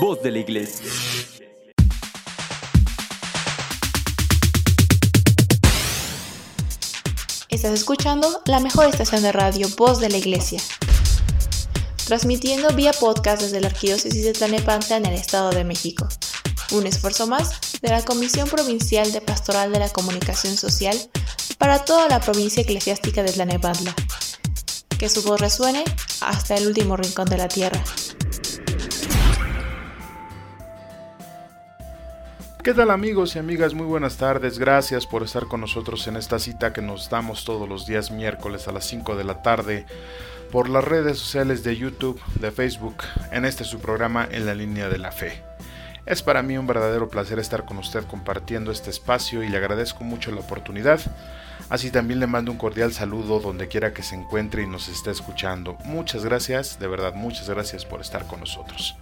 Voz de la Iglesia. Estás escuchando la mejor estación de radio, Voz de la Iglesia. Transmitiendo vía podcast desde la Arquidiócesis de Tlanepantla en el Estado de México. Un esfuerzo más de la Comisión Provincial de Pastoral de la Comunicación Social para toda la provincia eclesiástica de Tlanepantla. Que su voz resuene hasta el último rincón de la tierra. ¿Qué tal amigos y amigas? Muy buenas tardes. Gracias por estar con nosotros en esta cita que nos damos todos los días miércoles a las 5 de la tarde por las redes sociales de YouTube, de Facebook, en este su programa En la línea de la fe. Es para mí un verdadero placer estar con usted compartiendo este espacio y le agradezco mucho la oportunidad. Así también le mando un cordial saludo donde quiera que se encuentre y nos esté escuchando. Muchas gracias, de verdad muchas gracias por estar con nosotros.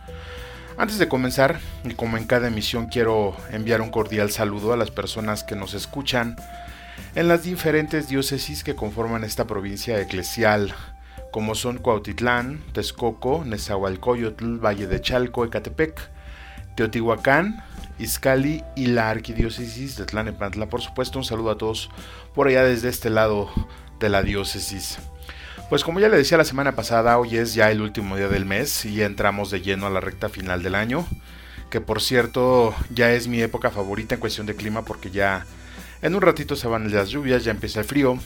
Antes de comenzar, y como en cada emisión, quiero enviar un cordial saludo a las personas que nos escuchan en las diferentes diócesis que conforman esta provincia eclesial, como son Cuautitlán, Texcoco, Nezahualcóyotl, Valle de Chalco, Ecatepec, Teotihuacán, Izcali y la arquidiócesis de Tlanepantla. Por supuesto, un saludo a todos por allá desde este lado de la diócesis. Pues como ya le decía la semana pasada, hoy es ya el último día del mes y entramos de lleno a la recta final del año, que por cierto ya es mi época favorita en cuestión de clima porque ya en un ratito se van las lluvias, ya empieza el frío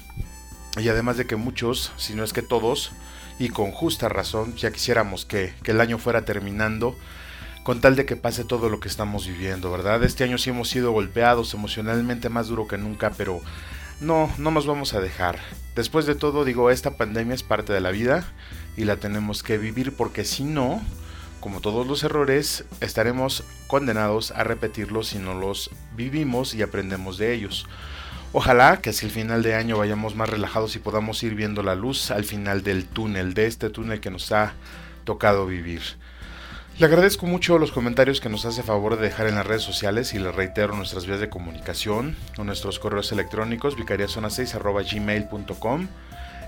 y además de que muchos, si no es que todos, y con justa razón, ya quisiéramos que, que el año fuera terminando, con tal de que pase todo lo que estamos viviendo, ¿verdad? Este año sí hemos sido golpeados emocionalmente más duro que nunca, pero no, no nos vamos a dejar. Después de todo, digo, esta pandemia es parte de la vida y la tenemos que vivir porque si no, como todos los errores, estaremos condenados a repetirlos si no los vivimos y aprendemos de ellos. Ojalá que hacia el final de año vayamos más relajados y podamos ir viendo la luz al final del túnel, de este túnel que nos ha tocado vivir. Le agradezco mucho los comentarios que nos hace favor de dejar en las redes sociales y le reitero nuestras vías de comunicación o nuestros correos electrónicos vicariazona6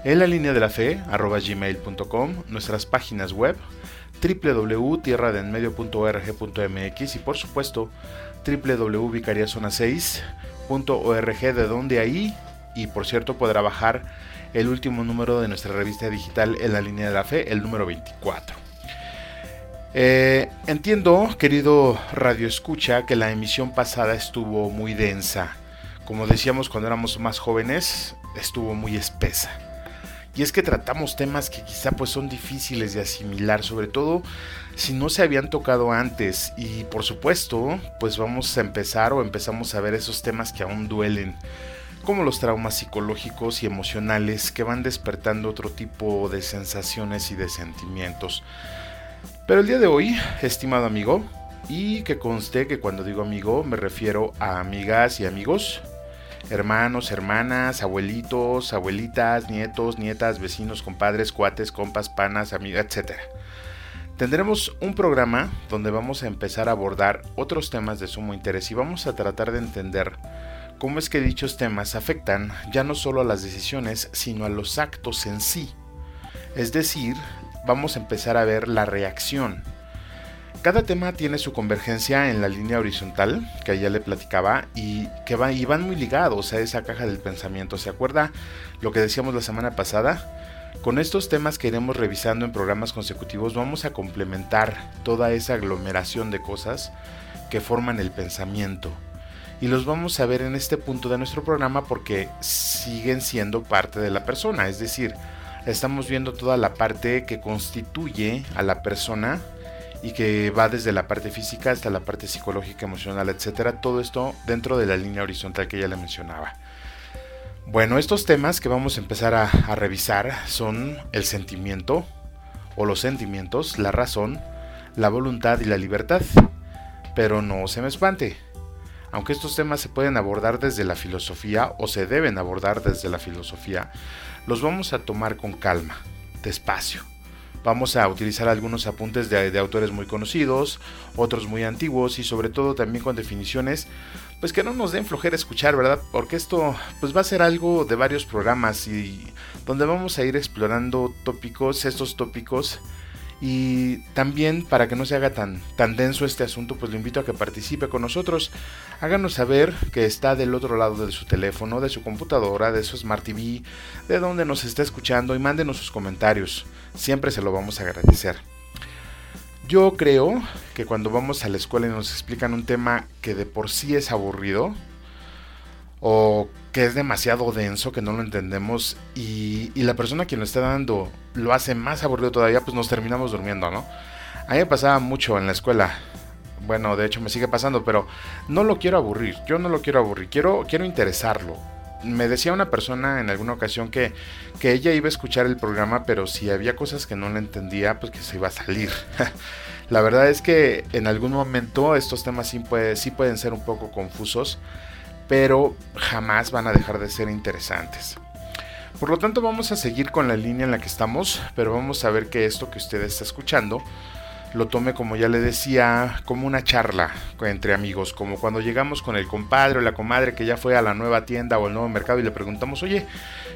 en la línea de la fe gmail.com, nuestras páginas web www.tierradenmedio.org.mx y por supuesto www.vicariazona6.org de donde ahí y por cierto podrá bajar el último número de nuestra revista digital en la línea de la fe, el número 24. Eh, entiendo, querido Radio Escucha, que la emisión pasada estuvo muy densa. Como decíamos cuando éramos más jóvenes, estuvo muy espesa. Y es que tratamos temas que quizá pues son difíciles de asimilar, sobre todo si no se habían tocado antes. Y por supuesto, pues vamos a empezar o empezamos a ver esos temas que aún duelen, como los traumas psicológicos y emocionales que van despertando otro tipo de sensaciones y de sentimientos. Pero el día de hoy, estimado amigo, y que conste que cuando digo amigo me refiero a amigas y amigos, hermanos, hermanas, abuelitos, abuelitas, nietos, nietas, vecinos, compadres, cuates, compas, panas, amigas, etc. Tendremos un programa donde vamos a empezar a abordar otros temas de sumo interés y vamos a tratar de entender cómo es que dichos temas afectan ya no solo a las decisiones, sino a los actos en sí. Es decir, vamos a empezar a ver la reacción. Cada tema tiene su convergencia en la línea horizontal, que ya le platicaba, y que van, y van muy ligados a esa caja del pensamiento. ¿Se acuerda lo que decíamos la semana pasada? Con estos temas que iremos revisando en programas consecutivos vamos a complementar toda esa aglomeración de cosas que forman el pensamiento. Y los vamos a ver en este punto de nuestro programa porque siguen siendo parte de la persona, es decir, estamos viendo toda la parte que constituye a la persona y que va desde la parte física hasta la parte psicológica, emocional, etcétera. Todo esto dentro de la línea horizontal que ya le mencionaba. Bueno, estos temas que vamos a empezar a, a revisar son el sentimiento o los sentimientos, la razón, la voluntad y la libertad. Pero no se me espante. Aunque estos temas se pueden abordar desde la filosofía o se deben abordar desde la filosofía, los vamos a tomar con calma, despacio. Vamos a utilizar algunos apuntes de, autores muy conocidos, otros muy antiguos y sobre todo también con definiciones pues que no nos den flojera escuchar, ¿verdad? Porque esto pues va a ser algo de varios programas y donde vamos a ir explorando tópicos, estos tópicos Y también para que no se haga tan, tan denso este asunto, pues lo invito a que participe con nosotros. Háganos saber que está del otro lado de su teléfono, de su computadora, de su Smart TV, de donde nos está escuchando y mándenos sus comentarios. Siempre se lo vamos a agradecer. Yo creo que cuando vamos a la escuela y nos explican un tema que de por sí es aburrido, o que es demasiado denso, que no lo entendemos, y, la persona que lo está dando lo hace más aburrido todavía, pues nos terminamos durmiendo, ¿no? A mí me pasaba mucho en la escuela. Bueno, de hecho me sigue pasando, pero no lo quiero aburrir. Yo no lo quiero aburrir, quiero, quiero interesarlo. Me decía una persona en alguna ocasión que, que ella iba a escuchar el programa, pero si había cosas que no le entendía, pues que se iba a salir. la verdad es que en algún momento estos temas sí pueden ser un poco confusos pero jamás van a dejar de ser interesantes. Por lo tanto vamos a seguir con la línea en la que estamos, pero vamos a ver que esto que usted está escuchando lo tome como ya le decía, como una charla entre amigos, como cuando llegamos con el compadre o la comadre que ya fue a la nueva tienda o al nuevo mercado y le preguntamos, oye,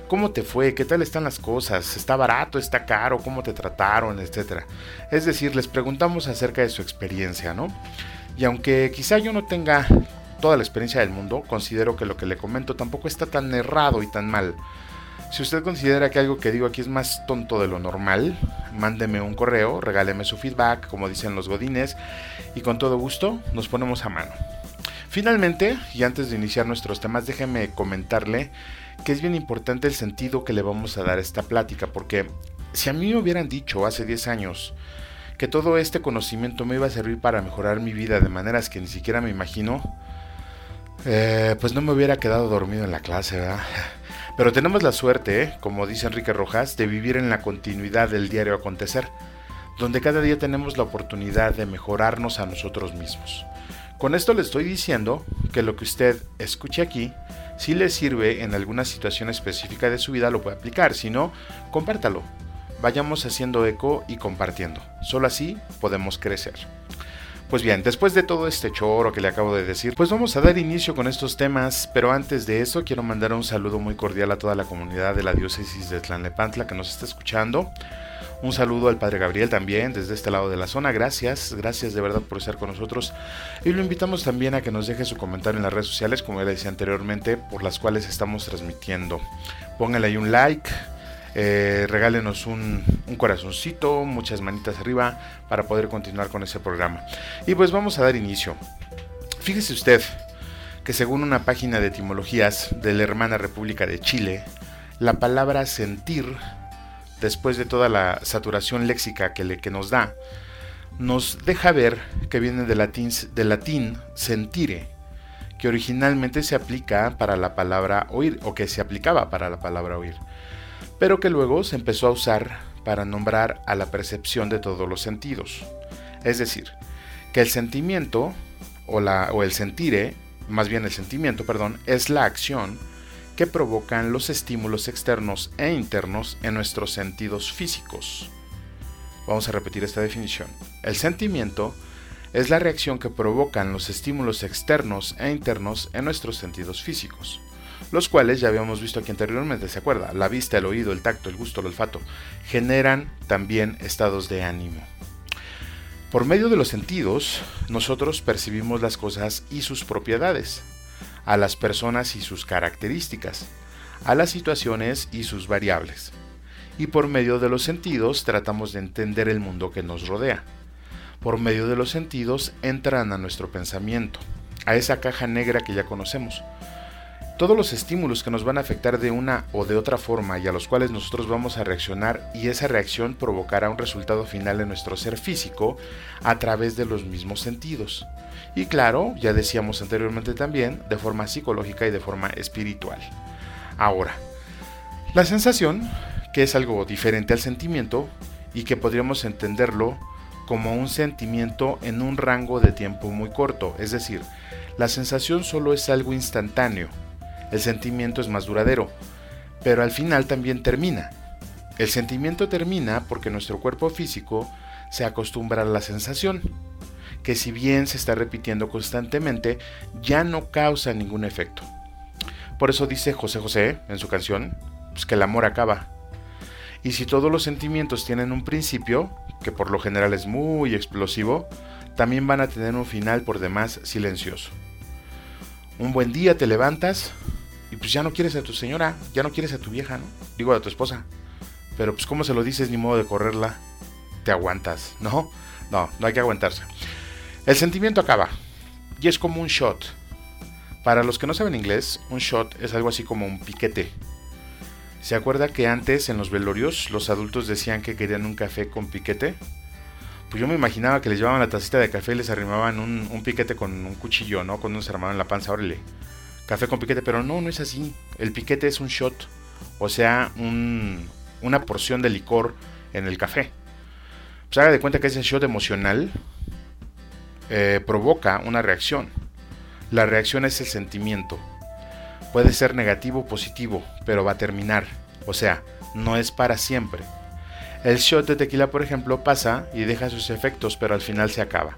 ¿cómo te fue? ¿Qué tal están las cosas? ¿Está barato? ¿Está caro? ¿Cómo te trataron? Etcétera. Es decir, les preguntamos acerca de su experiencia, ¿no? Y aunque quizá yo no tenga toda la experiencia del mundo, considero que lo que le comento tampoco está tan errado y tan mal. Si usted considera que algo que digo aquí es más tonto de lo normal, mándeme un correo, regáleme su feedback, como dicen los godines, y con todo gusto nos ponemos a mano. Finalmente, y antes de iniciar nuestros temas, déjeme comentarle que es bien importante el sentido que le vamos a dar a esta plática, porque si a mí me hubieran dicho hace 10 años que todo este conocimiento me iba a servir para mejorar mi vida de maneras que ni siquiera me imagino, eh, pues no me hubiera quedado dormido en la clase, ¿verdad? Pero tenemos la suerte, ¿eh? como dice Enrique Rojas, de vivir en la continuidad del diario acontecer, donde cada día tenemos la oportunidad de mejorarnos a nosotros mismos. Con esto le estoy diciendo que lo que usted escuche aquí, si le sirve en alguna situación específica de su vida, lo puede aplicar, si no, compártalo. Vayamos haciendo eco y compartiendo. Solo así podemos crecer. Pues bien, después de todo este choro que le acabo de decir, pues vamos a dar inicio con estos temas, pero antes de eso quiero mandar un saludo muy cordial a toda la comunidad de la diócesis de Tlanepantla que nos está escuchando. Un saludo al Padre Gabriel también desde este lado de la zona. Gracias, gracias de verdad por estar con nosotros. Y lo invitamos también a que nos deje su comentario en las redes sociales, como ya le decía anteriormente, por las cuales estamos transmitiendo. Póngale ahí un like, eh, regálenos un, corazoncito, muchas manitas arriba para poder continuar con ese programa. Y pues vamos a dar inicio. Fíjese usted que según una página de etimologías de la hermana República de Chile, la palabra sentir, después de toda la saturación léxica que, nos da, nos deja ver que viene del latín, del latín sentire, que originalmente se aplica para la palabra oír, o que se aplicaba para la palabra oír pero que luego se empezó a usar para nombrar a la percepción de todos los sentidos. Es decir, que el sentimiento o, la, o el sentire, más bien el sentimiento, perdón, es la acción que provocan los estímulos externos e internos en nuestros sentidos físicos. Vamos a repetir esta definición. El sentimiento es la reacción que provocan los estímulos externos e internos en nuestros sentidos físicos los cuales ya habíamos visto aquí anteriormente, ¿se acuerda? La vista, el oído, el tacto, el gusto, el olfato, generan también estados de ánimo. Por medio de los sentidos, nosotros percibimos las cosas y sus propiedades, a las personas y sus características, a las situaciones y sus variables. Y por medio de los sentidos tratamos de entender el mundo que nos rodea. Por medio de los sentidos entran a nuestro pensamiento, a esa caja negra que ya conocemos, todos los estímulos que nos van a afectar de una o de otra forma y a los cuales nosotros vamos a reaccionar y esa reacción provocará un resultado final en nuestro ser físico a través de los mismos sentidos. Y claro, ya decíamos anteriormente también, de forma psicológica y de forma espiritual. Ahora, la sensación, que es algo diferente al sentimiento y que podríamos entenderlo como un sentimiento en un rango de tiempo muy corto, es decir, la sensación solo es algo instantáneo, el sentimiento es más duradero, pero al final también termina. El sentimiento termina porque nuestro cuerpo físico se acostumbra a la sensación, que si bien se está repitiendo constantemente, ya no causa ningún efecto. Por eso dice José José en su canción, pues que el amor acaba. Y si todos los sentimientos tienen un principio, que por lo general es muy explosivo, también van a tener un final por demás silencioso. Un buen día te levantas y pues ya no quieres a tu señora, ya no quieres a tu vieja, ¿no? Digo a tu esposa. Pero pues ¿cómo se lo dices ni modo de correrla? Te aguantas, ¿no? No, no hay que aguantarse. El sentimiento acaba y es como un shot. Para los que no saben inglés, un shot es algo así como un piquete. ¿Se acuerda que antes en los velorios los adultos decían que querían un café con piquete? Pues yo me imaginaba que les llevaban la tacita de café y les arrimaban un, piquete con un cuchillo, ¿no? Un armaban en la panza, órale. Café con piquete, pero no, no es así. El piquete es un shot, o sea, una porción de licor en el café. Pues haga de cuenta que ese shot emocional eh, provoca una reacción. La reacción es el sentimiento. Puede ser negativo o positivo, pero va a terminar. O sea, no es para siempre. El shot de tequila, por ejemplo, pasa y deja sus efectos, pero al final se acaba.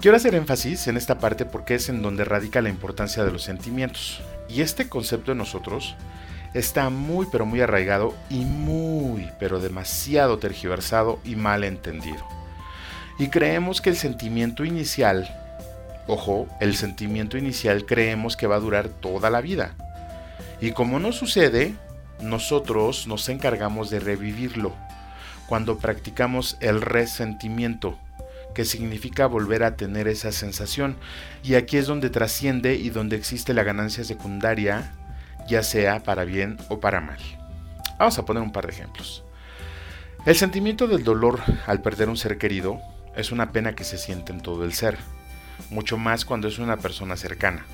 Quiero hacer énfasis en esta parte porque es en donde radica la importancia de los sentimientos. Y este concepto en nosotros está muy pero muy arraigado y muy pero demasiado tergiversado y mal entendido. Y creemos que el sentimiento inicial Ojo, el sentimiento inicial creemos que va a durar toda la vida. Y como no sucede, nosotros nos encargamos de revivirlo cuando practicamos el resentimiento, que significa volver a tener esa sensación. Y aquí es donde trasciende y donde existe la ganancia secundaria, ya sea para bien o para mal. Vamos a poner un par de ejemplos. El sentimiento del dolor al perder un ser querido es una pena que se siente en todo el ser mucho más cuando es una persona cercana.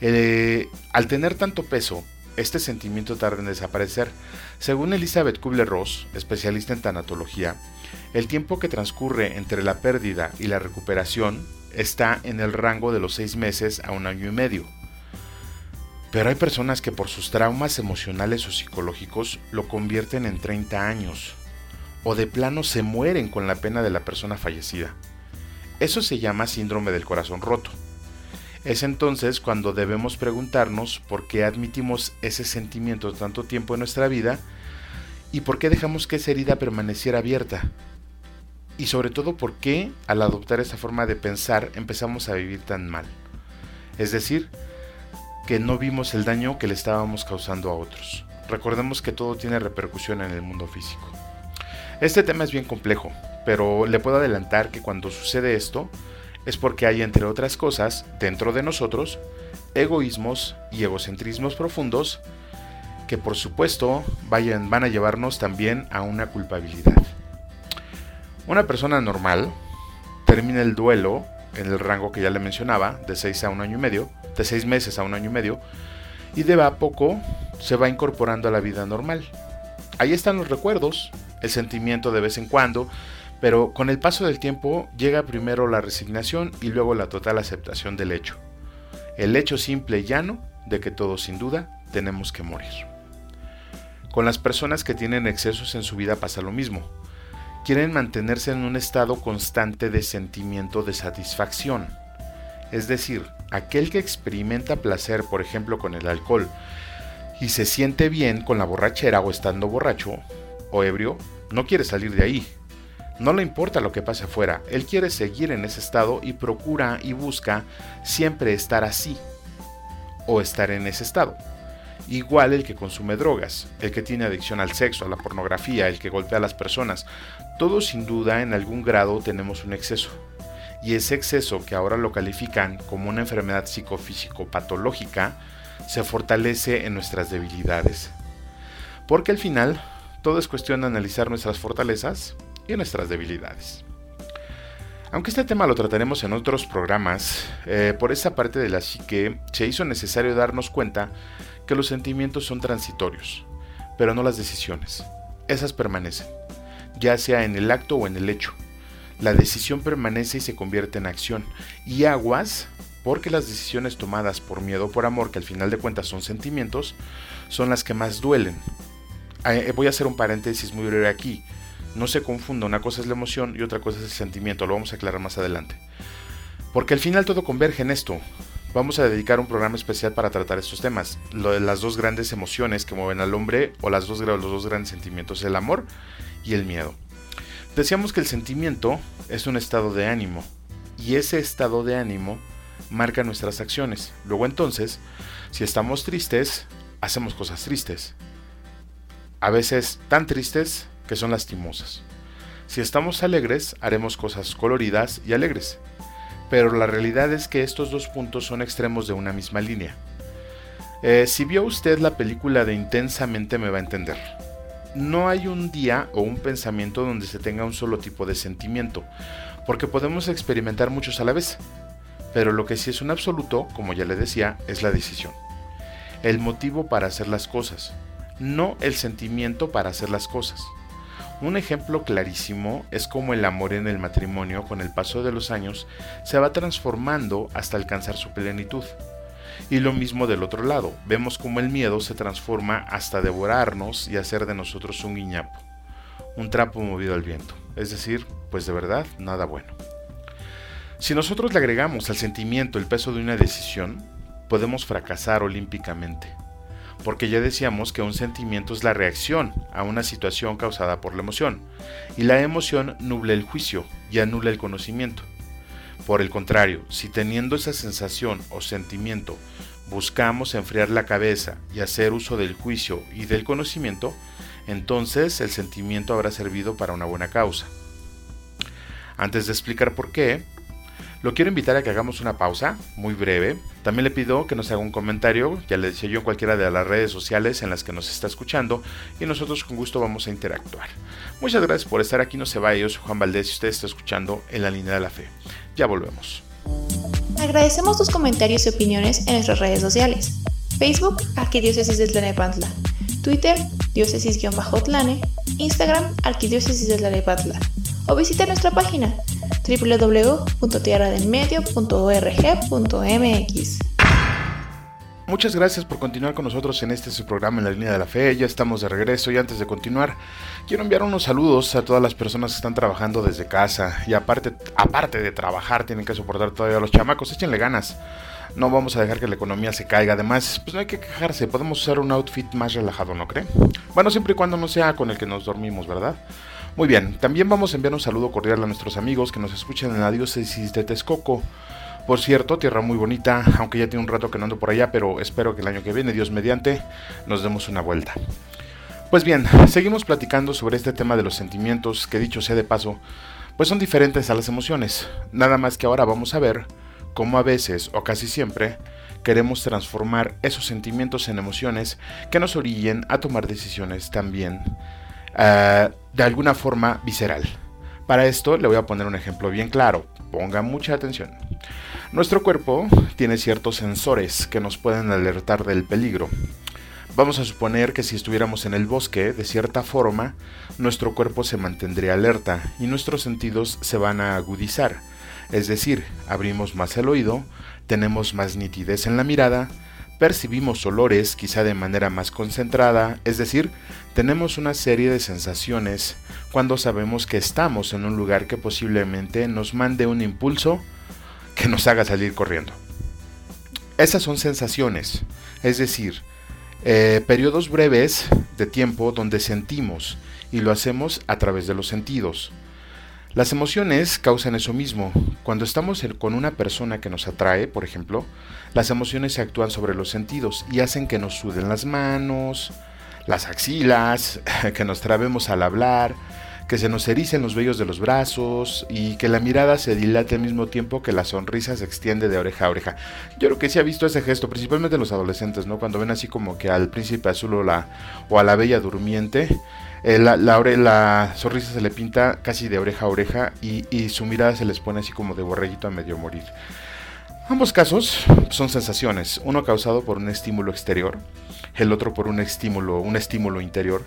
Eh, al tener tanto peso, este sentimiento tarda en desaparecer. Según Elizabeth Kubler-Ross, especialista en tanatología, el tiempo que transcurre entre la pérdida y la recuperación está en el rango de los seis meses a un año y medio. Pero hay personas que por sus traumas emocionales o psicológicos lo convierten en 30 años, o de plano se mueren con la pena de la persona fallecida. Eso se llama síndrome del corazón roto. Es entonces cuando debemos preguntarnos por qué admitimos ese sentimiento tanto tiempo en nuestra vida y por qué dejamos que esa herida permaneciera abierta. Y sobre todo por qué al adoptar esa forma de pensar empezamos a vivir tan mal. Es decir, que no vimos el daño que le estábamos causando a otros. Recordemos que todo tiene repercusión en el mundo físico. Este tema es bien complejo, pero le puedo adelantar que cuando sucede esto es porque hay, entre otras cosas, dentro de nosotros, egoísmos y egocentrismos profundos que por supuesto vayan, van a llevarnos también a una culpabilidad. Una persona normal termina el duelo en el rango que ya le mencionaba, de 6 a un año y medio, de 6 meses a un año y medio, y de a poco se va incorporando a la vida normal. Ahí están los recuerdos, el sentimiento de vez en cuando, pero con el paso del tiempo llega primero la resignación y luego la total aceptación del hecho. El hecho simple y llano de que todos sin duda tenemos que morir. Con las personas que tienen excesos en su vida pasa lo mismo. Quieren mantenerse en un estado constante de sentimiento de satisfacción. Es decir, aquel que experimenta placer, por ejemplo, con el alcohol, y se siente bien con la borrachera o estando borracho o ebrio, no quiere salir de ahí. No le importa lo que pase afuera, él quiere seguir en ese estado y procura y busca siempre estar así o estar en ese estado. Igual el que consume drogas, el que tiene adicción al sexo, a la pornografía, el que golpea a las personas, todos sin duda en algún grado tenemos un exceso. Y ese exceso que ahora lo califican como una enfermedad psicofísico patológica, se fortalece en nuestras debilidades. Porque al final todo es cuestión de analizar nuestras fortalezas y nuestras debilidades. Aunque este tema lo trataremos en otros programas, eh, por esa parte de la psique se hizo necesario darnos cuenta que los sentimientos son transitorios, pero no las decisiones. Esas permanecen, ya sea en el acto o en el hecho. La decisión permanece y se convierte en acción. Y aguas, porque las decisiones tomadas por miedo o por amor, que al final de cuentas son sentimientos, son las que más duelen, eh, voy a hacer un paréntesis muy breve aquí. No se confunda, una cosa es la emoción y otra cosa es el sentimiento, lo vamos a aclarar más adelante. Porque al final todo converge en esto. Vamos a dedicar un programa especial para tratar estos temas. Las dos grandes emociones que mueven al hombre o las dos, los dos grandes sentimientos, el amor y el miedo. Decíamos que el sentimiento es un estado de ánimo y ese estado de ánimo marca nuestras acciones. Luego entonces, si estamos tristes, hacemos cosas tristes. A veces tan tristes que son lastimosas. Si estamos alegres, haremos cosas coloridas y alegres. Pero la realidad es que estos dos puntos son extremos de una misma línea. Eh, si vio usted la película de Intensamente me va a entender. No hay un día o un pensamiento donde se tenga un solo tipo de sentimiento, porque podemos experimentar muchos a la vez. Pero lo que sí es un absoluto, como ya le decía, es la decisión. El motivo para hacer las cosas, no el sentimiento para hacer las cosas. Un ejemplo clarísimo es como el amor en el matrimonio con el paso de los años se va transformando hasta alcanzar su plenitud. Y lo mismo del otro lado, vemos como el miedo se transforma hasta devorarnos y hacer de nosotros un guiñapo, un trapo movido al viento, es decir, pues de verdad nada bueno. Si nosotros le agregamos al sentimiento el peso de una decisión, podemos fracasar olímpicamente porque ya decíamos que un sentimiento es la reacción a una situación causada por la emoción, y la emoción nubla el juicio y anula el conocimiento. Por el contrario, si teniendo esa sensación o sentimiento buscamos enfriar la cabeza y hacer uso del juicio y del conocimiento, entonces el sentimiento habrá servido para una buena causa. Antes de explicar por qué, lo quiero invitar a que hagamos una pausa muy breve. También le pido que nos haga un comentario, ya le decía yo en cualquiera de las redes sociales en las que nos está escuchando y nosotros con gusto vamos a interactuar. Muchas gracias por estar aquí, no se vaya, yo soy Juan Valdés y usted está escuchando en la línea de la fe. Ya volvemos. Agradecemos tus comentarios y opiniones en nuestras redes sociales. Facebook, Arquidiócesis de Tlanepantla. Twitter, diócesis-tlane. Instagram, Arquidiócesis de Tlanepantla. O visita nuestra página www.tierradelmedio.org.mx. Muchas gracias por continuar con nosotros en este su programa en la línea de la fe. Ya estamos de regreso y antes de continuar, quiero enviar unos saludos a todas las personas que están trabajando desde casa y aparte, aparte de trabajar, tienen que soportar todavía a los chamacos. Échenle ganas. No vamos a dejar que la economía se caiga. Además, pues no hay que quejarse. Podemos usar un outfit más relajado, ¿no cree? Bueno, siempre y cuando no sea con el que nos dormimos, ¿verdad? Muy bien, también vamos a enviar un saludo cordial a nuestros amigos que nos escuchan en la diócesis de Texcoco. Por cierto, tierra muy bonita, aunque ya tiene un rato que no ando por allá, pero espero que el año que viene, Dios mediante, nos demos una vuelta. Pues bien, seguimos platicando sobre este tema de los sentimientos, que dicho sea de paso, pues son diferentes a las emociones. Nada más que ahora vamos a ver cómo a veces, o casi siempre, queremos transformar esos sentimientos en emociones que nos orillen a tomar decisiones también eh, de alguna forma visceral. Para esto le voy a poner un ejemplo bien claro. Ponga mucha atención. Nuestro cuerpo tiene ciertos sensores que nos pueden alertar del peligro. Vamos a suponer que si estuviéramos en el bosque, de cierta forma, nuestro cuerpo se mantendría alerta y nuestros sentidos se van a agudizar. Es decir, abrimos más el oído, tenemos más nitidez en la mirada, percibimos olores quizá de manera más concentrada, es decir, tenemos una serie de sensaciones cuando sabemos que estamos en un lugar que posiblemente nos mande un impulso que nos haga salir corriendo. Esas son sensaciones, es decir, eh, periodos breves de tiempo donde sentimos y lo hacemos a través de los sentidos. Las emociones causan eso mismo. Cuando estamos con una persona que nos atrae, por ejemplo, las emociones se actúan sobre los sentidos y hacen que nos suden las manos, las axilas, que nos trabemos al hablar, que se nos ericen los vellos de los brazos y que la mirada se dilate al mismo tiempo que la sonrisa se extiende de oreja a oreja. Yo creo que sí ha visto ese gesto, principalmente los adolescentes, ¿no? Cuando ven así como que al príncipe azul o, a la bella durmiente, eh, la, sonrisa se le pinta casi de oreja a oreja y, su mirada se les pone así como de borreguito a medio morir. Ambos casos son sensaciones, uno causado por un estímulo exterior, el otro por un estímulo, un estímulo interior,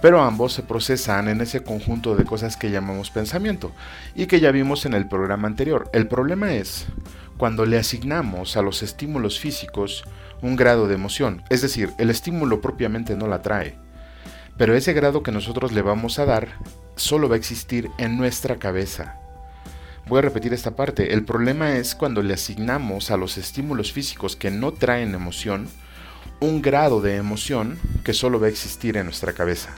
pero ambos se procesan en ese conjunto de cosas que llamamos pensamiento y que ya vimos en el programa anterior. El problema es cuando le asignamos a los estímulos físicos un grado de emoción, es decir, el estímulo propiamente no la trae, pero ese grado que nosotros le vamos a dar solo va a existir en nuestra cabeza. Voy a repetir esta parte. El problema es cuando le asignamos a los estímulos físicos que no traen emoción un grado de emoción que solo va a existir en nuestra cabeza.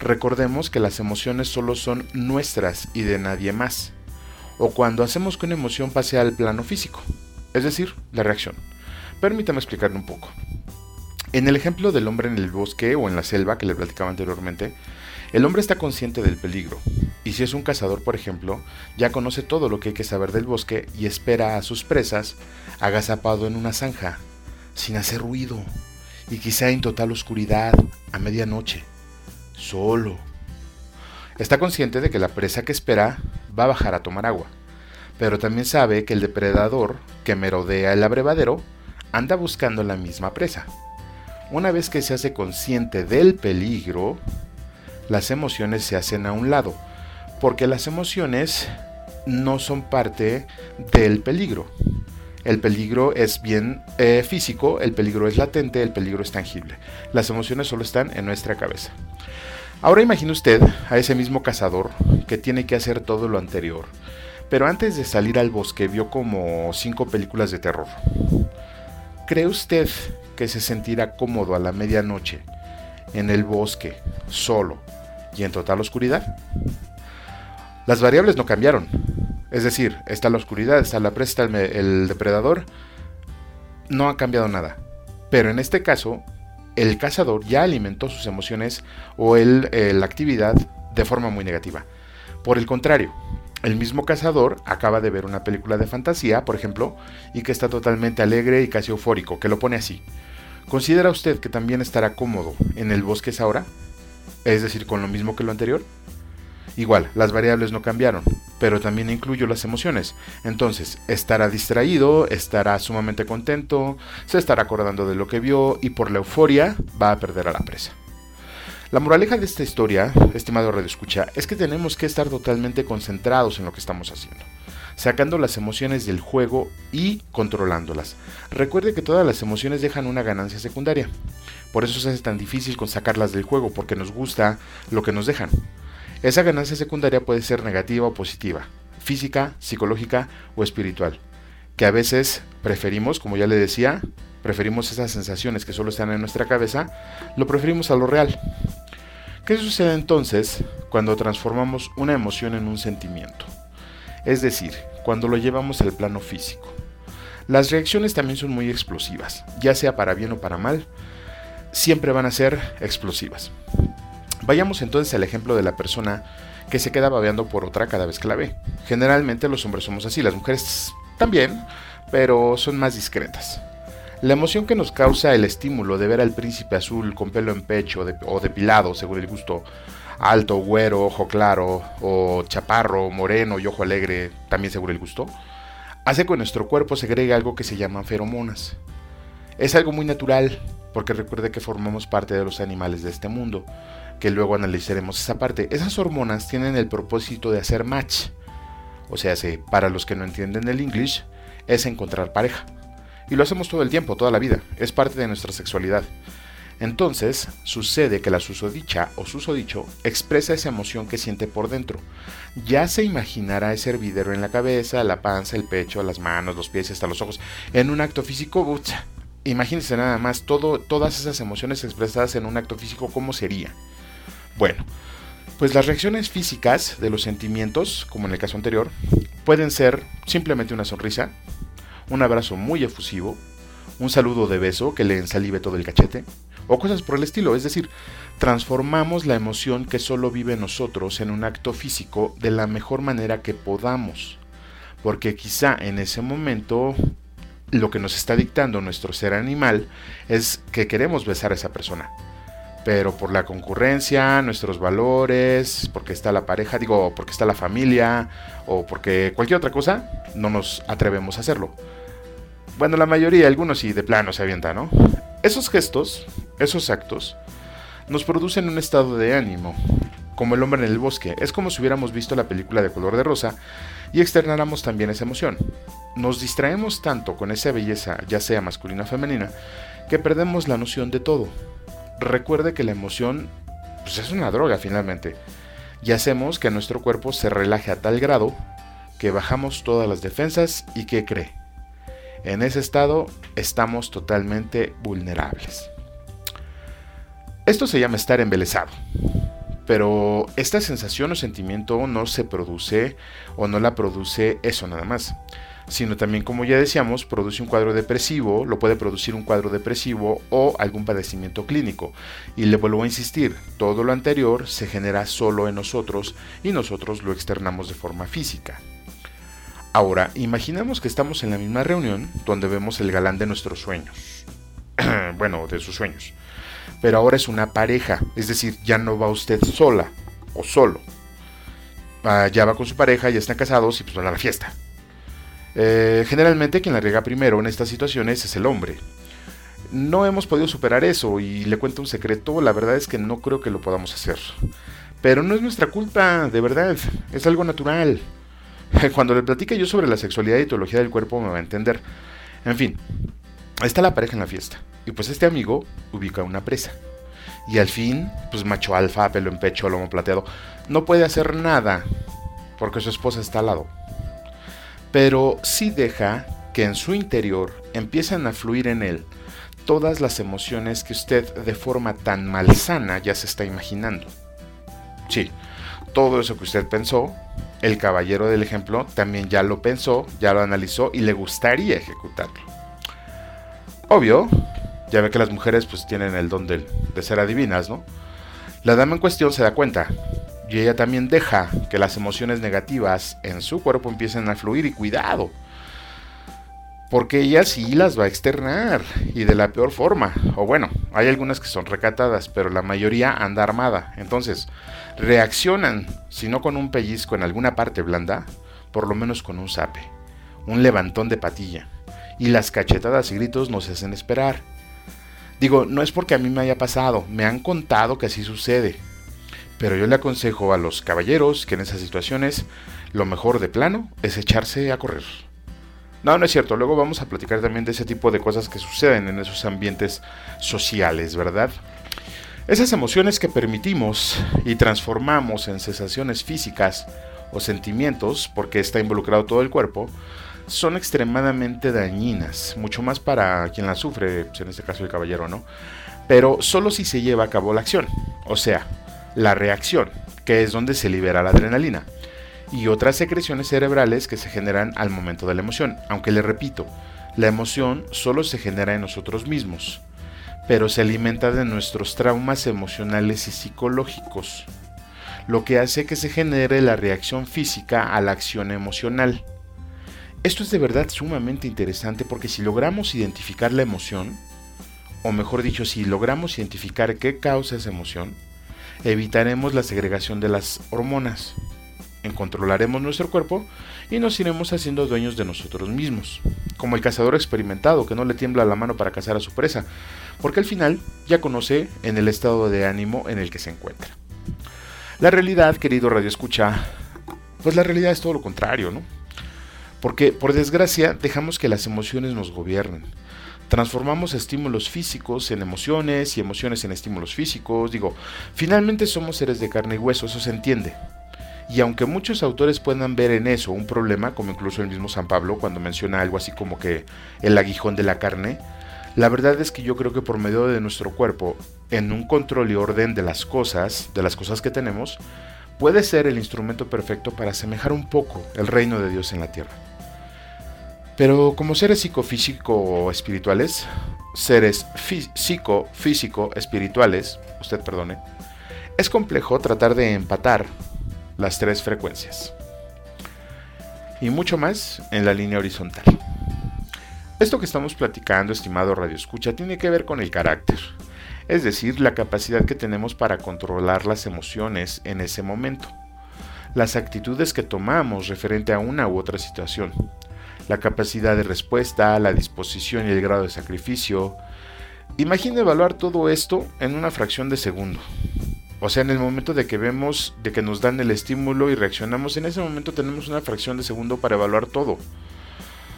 Recordemos que las emociones solo son nuestras y de nadie más. O cuando hacemos que una emoción pase al plano físico, es decir, la reacción. Permítame explicarle un poco. En el ejemplo del hombre en el bosque o en la selva que le platicaba anteriormente, el hombre está consciente del peligro, y si es un cazador, por ejemplo, ya conoce todo lo que hay que saber del bosque y espera a sus presas agazapado en una zanja, sin hacer ruido, y quizá en total oscuridad, a medianoche, solo. Está consciente de que la presa que espera va a bajar a tomar agua, pero también sabe que el depredador que merodea el abrevadero anda buscando la misma presa. Una vez que se hace consciente del peligro, las emociones se hacen a un lado, porque las emociones no son parte del peligro. El peligro es bien eh, físico, el peligro es latente, el peligro es tangible. Las emociones solo están en nuestra cabeza. Ahora imagine usted a ese mismo cazador que tiene que hacer todo lo anterior, pero antes de salir al bosque vio como cinco películas de terror. ¿Cree usted que se sentirá cómodo a la medianoche, en el bosque, solo y en total oscuridad? Las variables no cambiaron. Es decir, está la oscuridad, está la presa, está el, depredador. No ha cambiado nada. Pero en este caso, el cazador ya alimentó sus emociones o eh, la actividad de forma muy negativa. Por el contrario, el mismo cazador acaba de ver una película de fantasía, por ejemplo, y que está totalmente alegre y casi eufórico, que lo pone así. ¿Considera usted que también estará cómodo en el bosque ahora? Es decir, con lo mismo que lo anterior. Igual, las variables no cambiaron, pero también incluyo las emociones. Entonces, estará distraído, estará sumamente contento, se estará acordando de lo que vio y por la euforia va a perder a la presa. La moraleja de esta historia, estimado Red Escucha, es que tenemos que estar totalmente concentrados en lo que estamos haciendo sacando las emociones del juego y controlándolas. Recuerde que todas las emociones dejan una ganancia secundaria. Por eso se hace tan difícil con sacarlas del juego, porque nos gusta lo que nos dejan. Esa ganancia secundaria puede ser negativa o positiva, física, psicológica o espiritual, que a veces preferimos, como ya le decía, preferimos esas sensaciones que solo están en nuestra cabeza, lo preferimos a lo real. ¿Qué sucede entonces cuando transformamos una emoción en un sentimiento? Es decir, cuando lo llevamos al plano físico. Las reacciones también son muy explosivas, ya sea para bien o para mal, siempre van a ser explosivas. Vayamos entonces al ejemplo de la persona que se queda babeando por otra cada vez que la ve. Generalmente los hombres somos así, las mujeres también, pero son más discretas. La emoción que nos causa el estímulo de ver al príncipe azul con pelo en pecho o depilado, según el gusto, alto, güero, ojo claro, o chaparro, moreno y ojo alegre, también seguro el gusto, hace que nuestro cuerpo segregue algo que se llaman feromonas. Es algo muy natural, porque recuerde que formamos parte de los animales de este mundo, que luego analizaremos esa parte. Esas hormonas tienen el propósito de hacer match, o sea, para los que no entienden el inglés, es encontrar pareja. Y lo hacemos todo el tiempo, toda la vida, es parte de nuestra sexualidad. Entonces, sucede que la susodicha o susodicho expresa esa emoción que siente por dentro. Ya se imaginará ese hervidero en la cabeza, la panza, el pecho, las manos, los pies hasta los ojos. En un acto físico, imagínense nada más todo, todas esas emociones expresadas en un acto físico, ¿cómo sería? Bueno, pues las reacciones físicas de los sentimientos, como en el caso anterior, pueden ser simplemente una sonrisa, un abrazo muy efusivo, un saludo de beso que le ensalive todo el cachete, o cosas por el estilo. Es decir, transformamos la emoción que solo vive nosotros en un acto físico de la mejor manera que podamos. Porque quizá en ese momento lo que nos está dictando nuestro ser animal es que queremos besar a esa persona. Pero por la concurrencia, nuestros valores, porque está la pareja, digo, porque está la familia, o porque cualquier otra cosa, no nos atrevemos a hacerlo. Bueno, la mayoría, algunos sí, de plano se avientan, ¿no? Esos gestos, esos actos, nos producen un estado de ánimo, como el hombre en el bosque. Es como si hubiéramos visto la película de color de rosa y externáramos también esa emoción. Nos distraemos tanto con esa belleza, ya sea masculina o femenina, que perdemos la noción de todo. Recuerde que la emoción pues, es una droga finalmente y hacemos que nuestro cuerpo se relaje a tal grado que bajamos todas las defensas y ¿qué cree? En ese estado estamos totalmente vulnerables. Esto se llama estar embelesado. Pero esta sensación o sentimiento no se produce o no la produce eso nada más, sino también como ya decíamos, produce un cuadro depresivo, lo puede producir un cuadro depresivo o algún padecimiento clínico. Y le vuelvo a insistir, todo lo anterior se genera solo en nosotros y nosotros lo externamos de forma física. Ahora, imaginemos que estamos en la misma reunión donde vemos el galán de nuestros sueños. bueno, de sus sueños pero ahora es una pareja, es decir, ya no va usted sola o solo. Ah, ya va con su pareja, ya están casados y pues van a la fiesta. Eh, generalmente quien la riega primero en estas situaciones es el hombre. No hemos podido superar eso y le cuento un secreto, la verdad es que no creo que lo podamos hacer. Pero no es nuestra culpa, de verdad, es algo natural. Cuando le platique yo sobre la sexualidad y teología del cuerpo me va a entender. En fin, está la pareja en la fiesta. Y pues este amigo ubica una presa. Y al fin, pues macho alfa, pelo en pecho, lomo plateado, no puede hacer nada porque su esposa está al lado. Pero sí deja que en su interior empiezan a fluir en él todas las emociones que usted de forma tan malsana ya se está imaginando. Sí, todo eso que usted pensó, el caballero del ejemplo también ya lo pensó, ya lo analizó y le gustaría ejecutarlo. Obvio, ya ve que las mujeres pues tienen el don de, ser adivinas, ¿no? La dama en cuestión se da cuenta y ella también deja que las emociones negativas en su cuerpo empiecen a fluir y cuidado. Porque ella sí las va a externar y de la peor forma. O bueno, hay algunas que son recatadas, pero la mayoría anda armada. Entonces, reaccionan, si no con un pellizco en alguna parte blanda, por lo menos con un zape, un levantón de patilla. Y las cachetadas y gritos no se hacen esperar. Digo, no es porque a mí me haya pasado, me han contado que así sucede. Pero yo le aconsejo a los caballeros que en esas situaciones lo mejor de plano es echarse a correr. No, no es cierto, luego vamos a platicar también de ese tipo de cosas que suceden en esos ambientes sociales, ¿verdad? Esas emociones que permitimos y transformamos en sensaciones físicas o sentimientos, porque está involucrado todo el cuerpo, son extremadamente dañinas, mucho más para quien las sufre, pues, en este caso el caballero, ¿no? Pero solo si se lleva a cabo la acción, o sea, la reacción, que es donde se libera la adrenalina, y otras secreciones cerebrales que se generan al momento de la emoción, aunque le repito, la emoción solo se genera en nosotros mismos, pero se alimenta de nuestros traumas emocionales y psicológicos, lo que hace que se genere la reacción física a la acción emocional. Esto es de verdad sumamente interesante porque si logramos identificar la emoción, o mejor dicho, si logramos identificar qué causa esa emoción, evitaremos la segregación de las hormonas, controlaremos nuestro cuerpo y nos iremos haciendo dueños de nosotros mismos, como el cazador experimentado que no le tiembla la mano para cazar a su presa, porque al final ya conoce en el estado de ánimo en el que se encuentra. La realidad, querido Radio Escucha, pues la realidad es todo lo contrario, ¿no? Porque, por desgracia, dejamos que las emociones nos gobiernen. Transformamos estímulos físicos en emociones y emociones en estímulos físicos. Digo, finalmente somos seres de carne y hueso, eso se entiende. Y aunque muchos autores puedan ver en eso un problema, como incluso el mismo San Pablo cuando menciona algo así como que el aguijón de la carne, la verdad es que yo creo que por medio de nuestro cuerpo, en un control y orden de las cosas, de las cosas que tenemos, puede ser el instrumento perfecto para asemejar un poco el reino de Dios en la tierra. Pero como seres psicofísico espirituales, seres psicofísico espirituales, usted perdone, es complejo tratar de empatar las tres frecuencias. Y mucho más en la línea horizontal. Esto que estamos platicando, estimado Radio Escucha, tiene que ver con el carácter, es decir, la capacidad que tenemos para controlar las emociones en ese momento, las actitudes que tomamos referente a una u otra situación, la capacidad de respuesta, la disposición y el grado de sacrificio. Imagine evaluar todo esto en una fracción de segundo. O sea, en el momento de que vemos, de que nos dan el estímulo y reaccionamos, en ese momento tenemos una fracción de segundo para evaluar todo.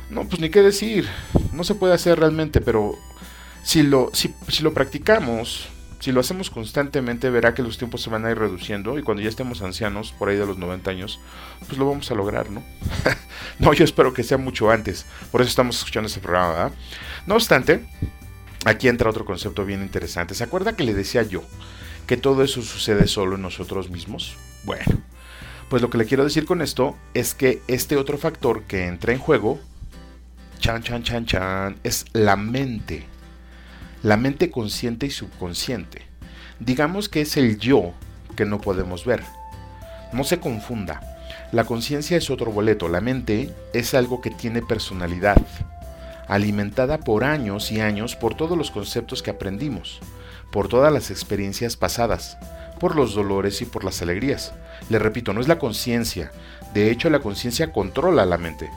No, pues ni qué decir, no se puede hacer realmente, pero si lo, si, si lo practicamos Si lo hacemos constantemente, verá que los tiempos se van a ir reduciendo y cuando ya estemos ancianos, por ahí de los 90 años, pues lo vamos a lograr, ¿no? no, yo espero que sea mucho antes. Por eso estamos escuchando este programa, ¿verdad? No obstante, aquí entra otro concepto bien interesante. ¿Se acuerda que le decía yo que todo eso sucede solo en nosotros mismos? Bueno, pues lo que le quiero decir con esto es que este otro factor que entra en juego, chan, chan, chan, chan, es la mente la mente consciente y subconsciente. Digamos que es el yo que no podemos ver. No se confunda. La conciencia es otro boleto, la mente es algo que tiene personalidad, alimentada por años y años por todos los conceptos que aprendimos, por todas las experiencias pasadas, por los dolores y por las alegrías. Le repito, no es la conciencia, de hecho la conciencia controla la mente.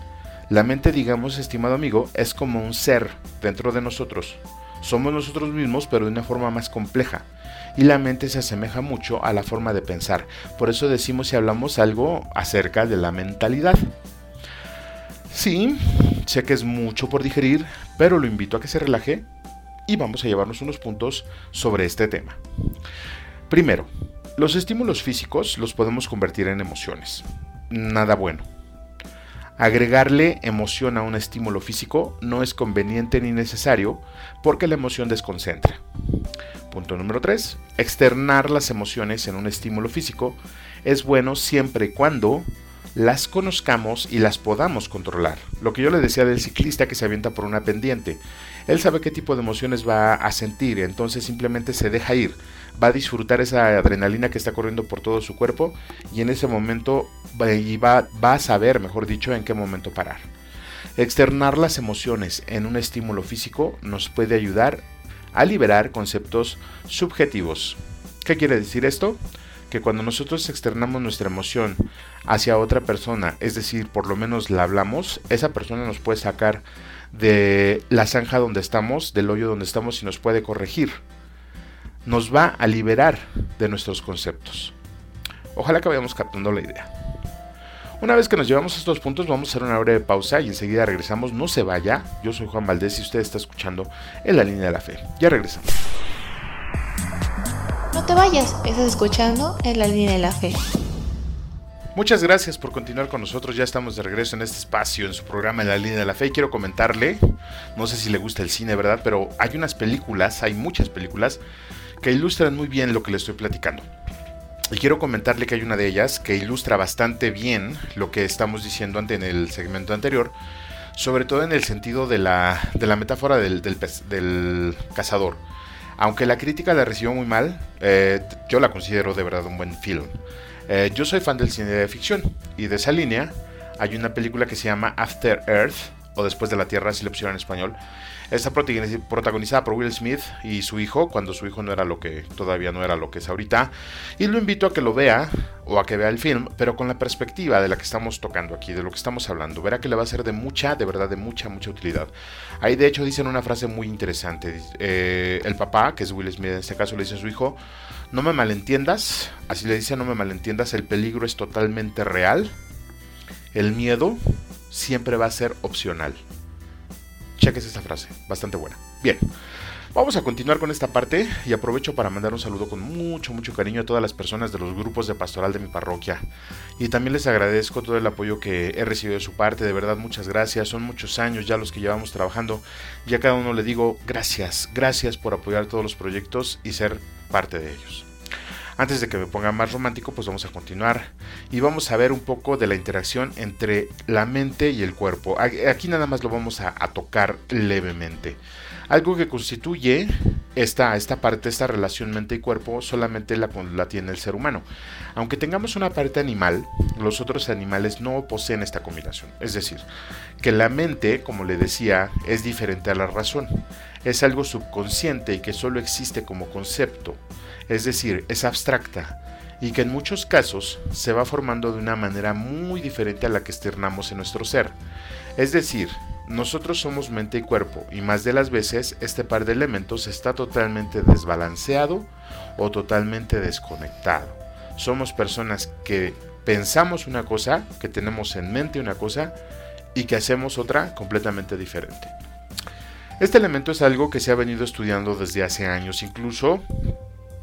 La mente, digamos, estimado amigo, es como un ser dentro de nosotros, somos nosotros mismos, pero de una forma más compleja. Y la mente se asemeja mucho a la forma de pensar. Por eso decimos y hablamos algo acerca de la mentalidad. Sí, sé que es mucho por digerir, pero lo invito a que se relaje y vamos a llevarnos unos puntos sobre este tema. Primero, los estímulos físicos los podemos convertir en emociones. Nada bueno. Agregarle emoción a un estímulo físico no es conveniente ni necesario porque la emoción desconcentra. Punto número 3. Externar las emociones en un estímulo físico es bueno siempre y cuando las conozcamos y las podamos controlar. Lo que yo le decía del ciclista que se avienta por una pendiente. Él sabe qué tipo de emociones va a sentir, entonces simplemente se deja ir va a disfrutar esa adrenalina que está corriendo por todo su cuerpo y en ese momento va, va a saber, mejor dicho, en qué momento parar. Externar las emociones en un estímulo físico nos puede ayudar a liberar conceptos subjetivos. ¿Qué quiere decir esto? Que cuando nosotros externamos nuestra emoción hacia otra persona, es decir, por lo menos la hablamos, esa persona nos puede sacar de la zanja donde estamos, del hoyo donde estamos y nos puede corregir nos va a liberar de nuestros conceptos. Ojalá que vayamos captando la idea. Una vez que nos llevamos a estos puntos, vamos a hacer una breve pausa y enseguida regresamos. No se vaya. Yo soy Juan Valdés y usted está escuchando en la línea de la fe. Ya regresamos. No te vayas, estás escuchando en la línea de la fe. Muchas gracias por continuar con nosotros. Ya estamos de regreso en este espacio, en su programa En la línea de la fe. Y quiero comentarle, no sé si le gusta el cine, ¿verdad? Pero hay unas películas, hay muchas películas que ilustran muy bien lo que le estoy platicando. Y quiero comentarle que hay una de ellas que ilustra bastante bien lo que estamos diciendo ante en el segmento anterior, sobre todo en el sentido de la, de la metáfora del, del, cazador. Aunque la crítica la recibió muy mal, eh, yo la considero de verdad un buen film. Eh, yo soy fan del cine de ficción y de esa línea hay una película que se llama After Earth o Después de la Tierra, si le pusieron en español, Está protagonizada por Will Smith y su hijo, cuando su hijo no era lo que todavía no era lo que es ahorita. Y lo invito a que lo vea o a que vea el film, pero con la perspectiva de la que estamos tocando aquí, de lo que estamos hablando. Verá que le va a ser de mucha, de verdad, de mucha, mucha utilidad. Ahí de hecho dicen una frase muy interesante. Eh, el papá, que es Will Smith en este caso, le dice a su hijo, no me malentiendas, así le dice, no me malentiendas, el peligro es totalmente real. El miedo siempre va a ser opcional. Cheques esta frase, bastante buena. Bien, vamos a continuar con esta parte y aprovecho para mandar un saludo con mucho, mucho cariño a todas las personas de los grupos de pastoral de mi parroquia. Y también les agradezco todo el apoyo que he recibido de su parte, de verdad muchas gracias. Son muchos años ya los que llevamos trabajando y a cada uno le digo gracias, gracias por apoyar todos los proyectos y ser parte de ellos. Antes de que me ponga más romántico, pues vamos a continuar y vamos a ver un poco de la interacción entre la mente y el cuerpo. Aquí nada más lo vamos a, tocar levemente. Algo que constituye esta, esta parte, esta relación mente y cuerpo, solamente la, la tiene el ser humano. Aunque tengamos una parte animal, los otros animales no poseen esta combinación. Es decir, que la mente, como le decía, es diferente a la razón. Es algo subconsciente y que solo existe como concepto es decir, es abstracta y que en muchos casos se va formando de una manera muy diferente a la que externamos en nuestro ser. Es decir, nosotros somos mente y cuerpo y más de las veces este par de elementos está totalmente desbalanceado o totalmente desconectado. Somos personas que pensamos una cosa, que tenemos en mente una cosa y que hacemos otra completamente diferente. Este elemento es algo que se ha venido estudiando desde hace años, incluso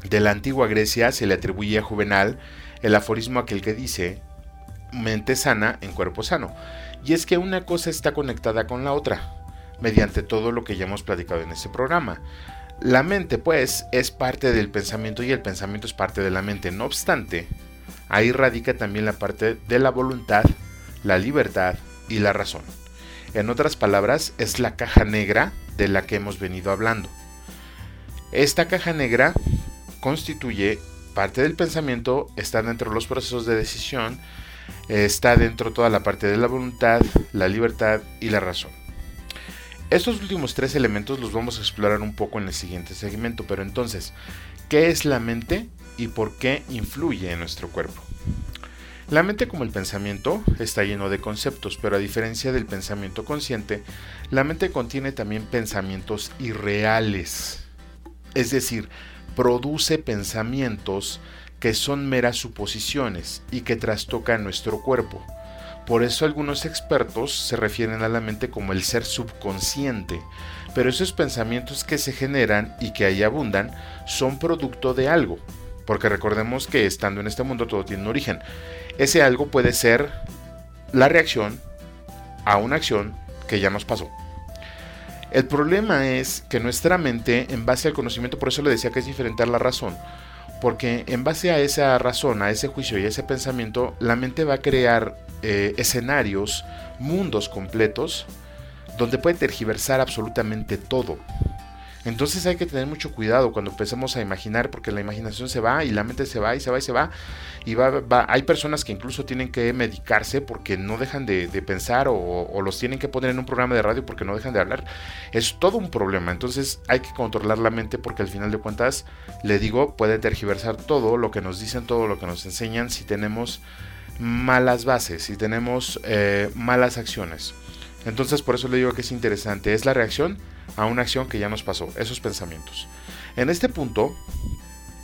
De la antigua Grecia se le atribuye a Juvenal el aforismo aquel que dice, mente sana en cuerpo sano. Y es que una cosa está conectada con la otra, mediante todo lo que ya hemos platicado en este programa. La mente, pues, es parte del pensamiento y el pensamiento es parte de la mente. No obstante, ahí radica también la parte de la voluntad, la libertad y la razón. En otras palabras, es la caja negra de la que hemos venido hablando. Esta caja negra constituye parte del pensamiento, está dentro de los procesos de decisión, está dentro toda la parte de la voluntad, la libertad y la razón. Estos últimos tres elementos los vamos a explorar un poco en el siguiente segmento, pero entonces, ¿qué es la mente y por qué influye en nuestro cuerpo? La mente como el pensamiento está lleno de conceptos, pero a diferencia del pensamiento consciente, la mente contiene también pensamientos irreales. Es decir, produce pensamientos que son meras suposiciones y que trastocan nuestro cuerpo. Por eso algunos expertos se refieren a la mente como el ser subconsciente, pero esos pensamientos que se generan y que ahí abundan son producto de algo, porque recordemos que estando en este mundo todo tiene un origen. Ese algo puede ser la reacción a una acción que ya nos pasó. El problema es que nuestra mente, en base al conocimiento, por eso le decía que es diferente a la razón, porque en base a esa razón, a ese juicio y a ese pensamiento, la mente va a crear eh, escenarios, mundos completos, donde puede tergiversar absolutamente todo. Entonces hay que tener mucho cuidado cuando empecemos a imaginar, porque la imaginación se va y la mente se va y se va y se va. Y va, hay personas que incluso tienen que medicarse porque no dejan de, pensar o, los tienen que poner en un programa de radio porque no dejan de hablar. Es todo un problema. Entonces hay que controlar la mente porque al final de cuentas, le digo, puede tergiversar todo lo que nos dicen, todo lo que nos enseñan si tenemos malas bases, si tenemos eh, malas acciones. Entonces por eso le digo que es interesante. Es la reacción a una acción que ya nos pasó, esos pensamientos. En este punto,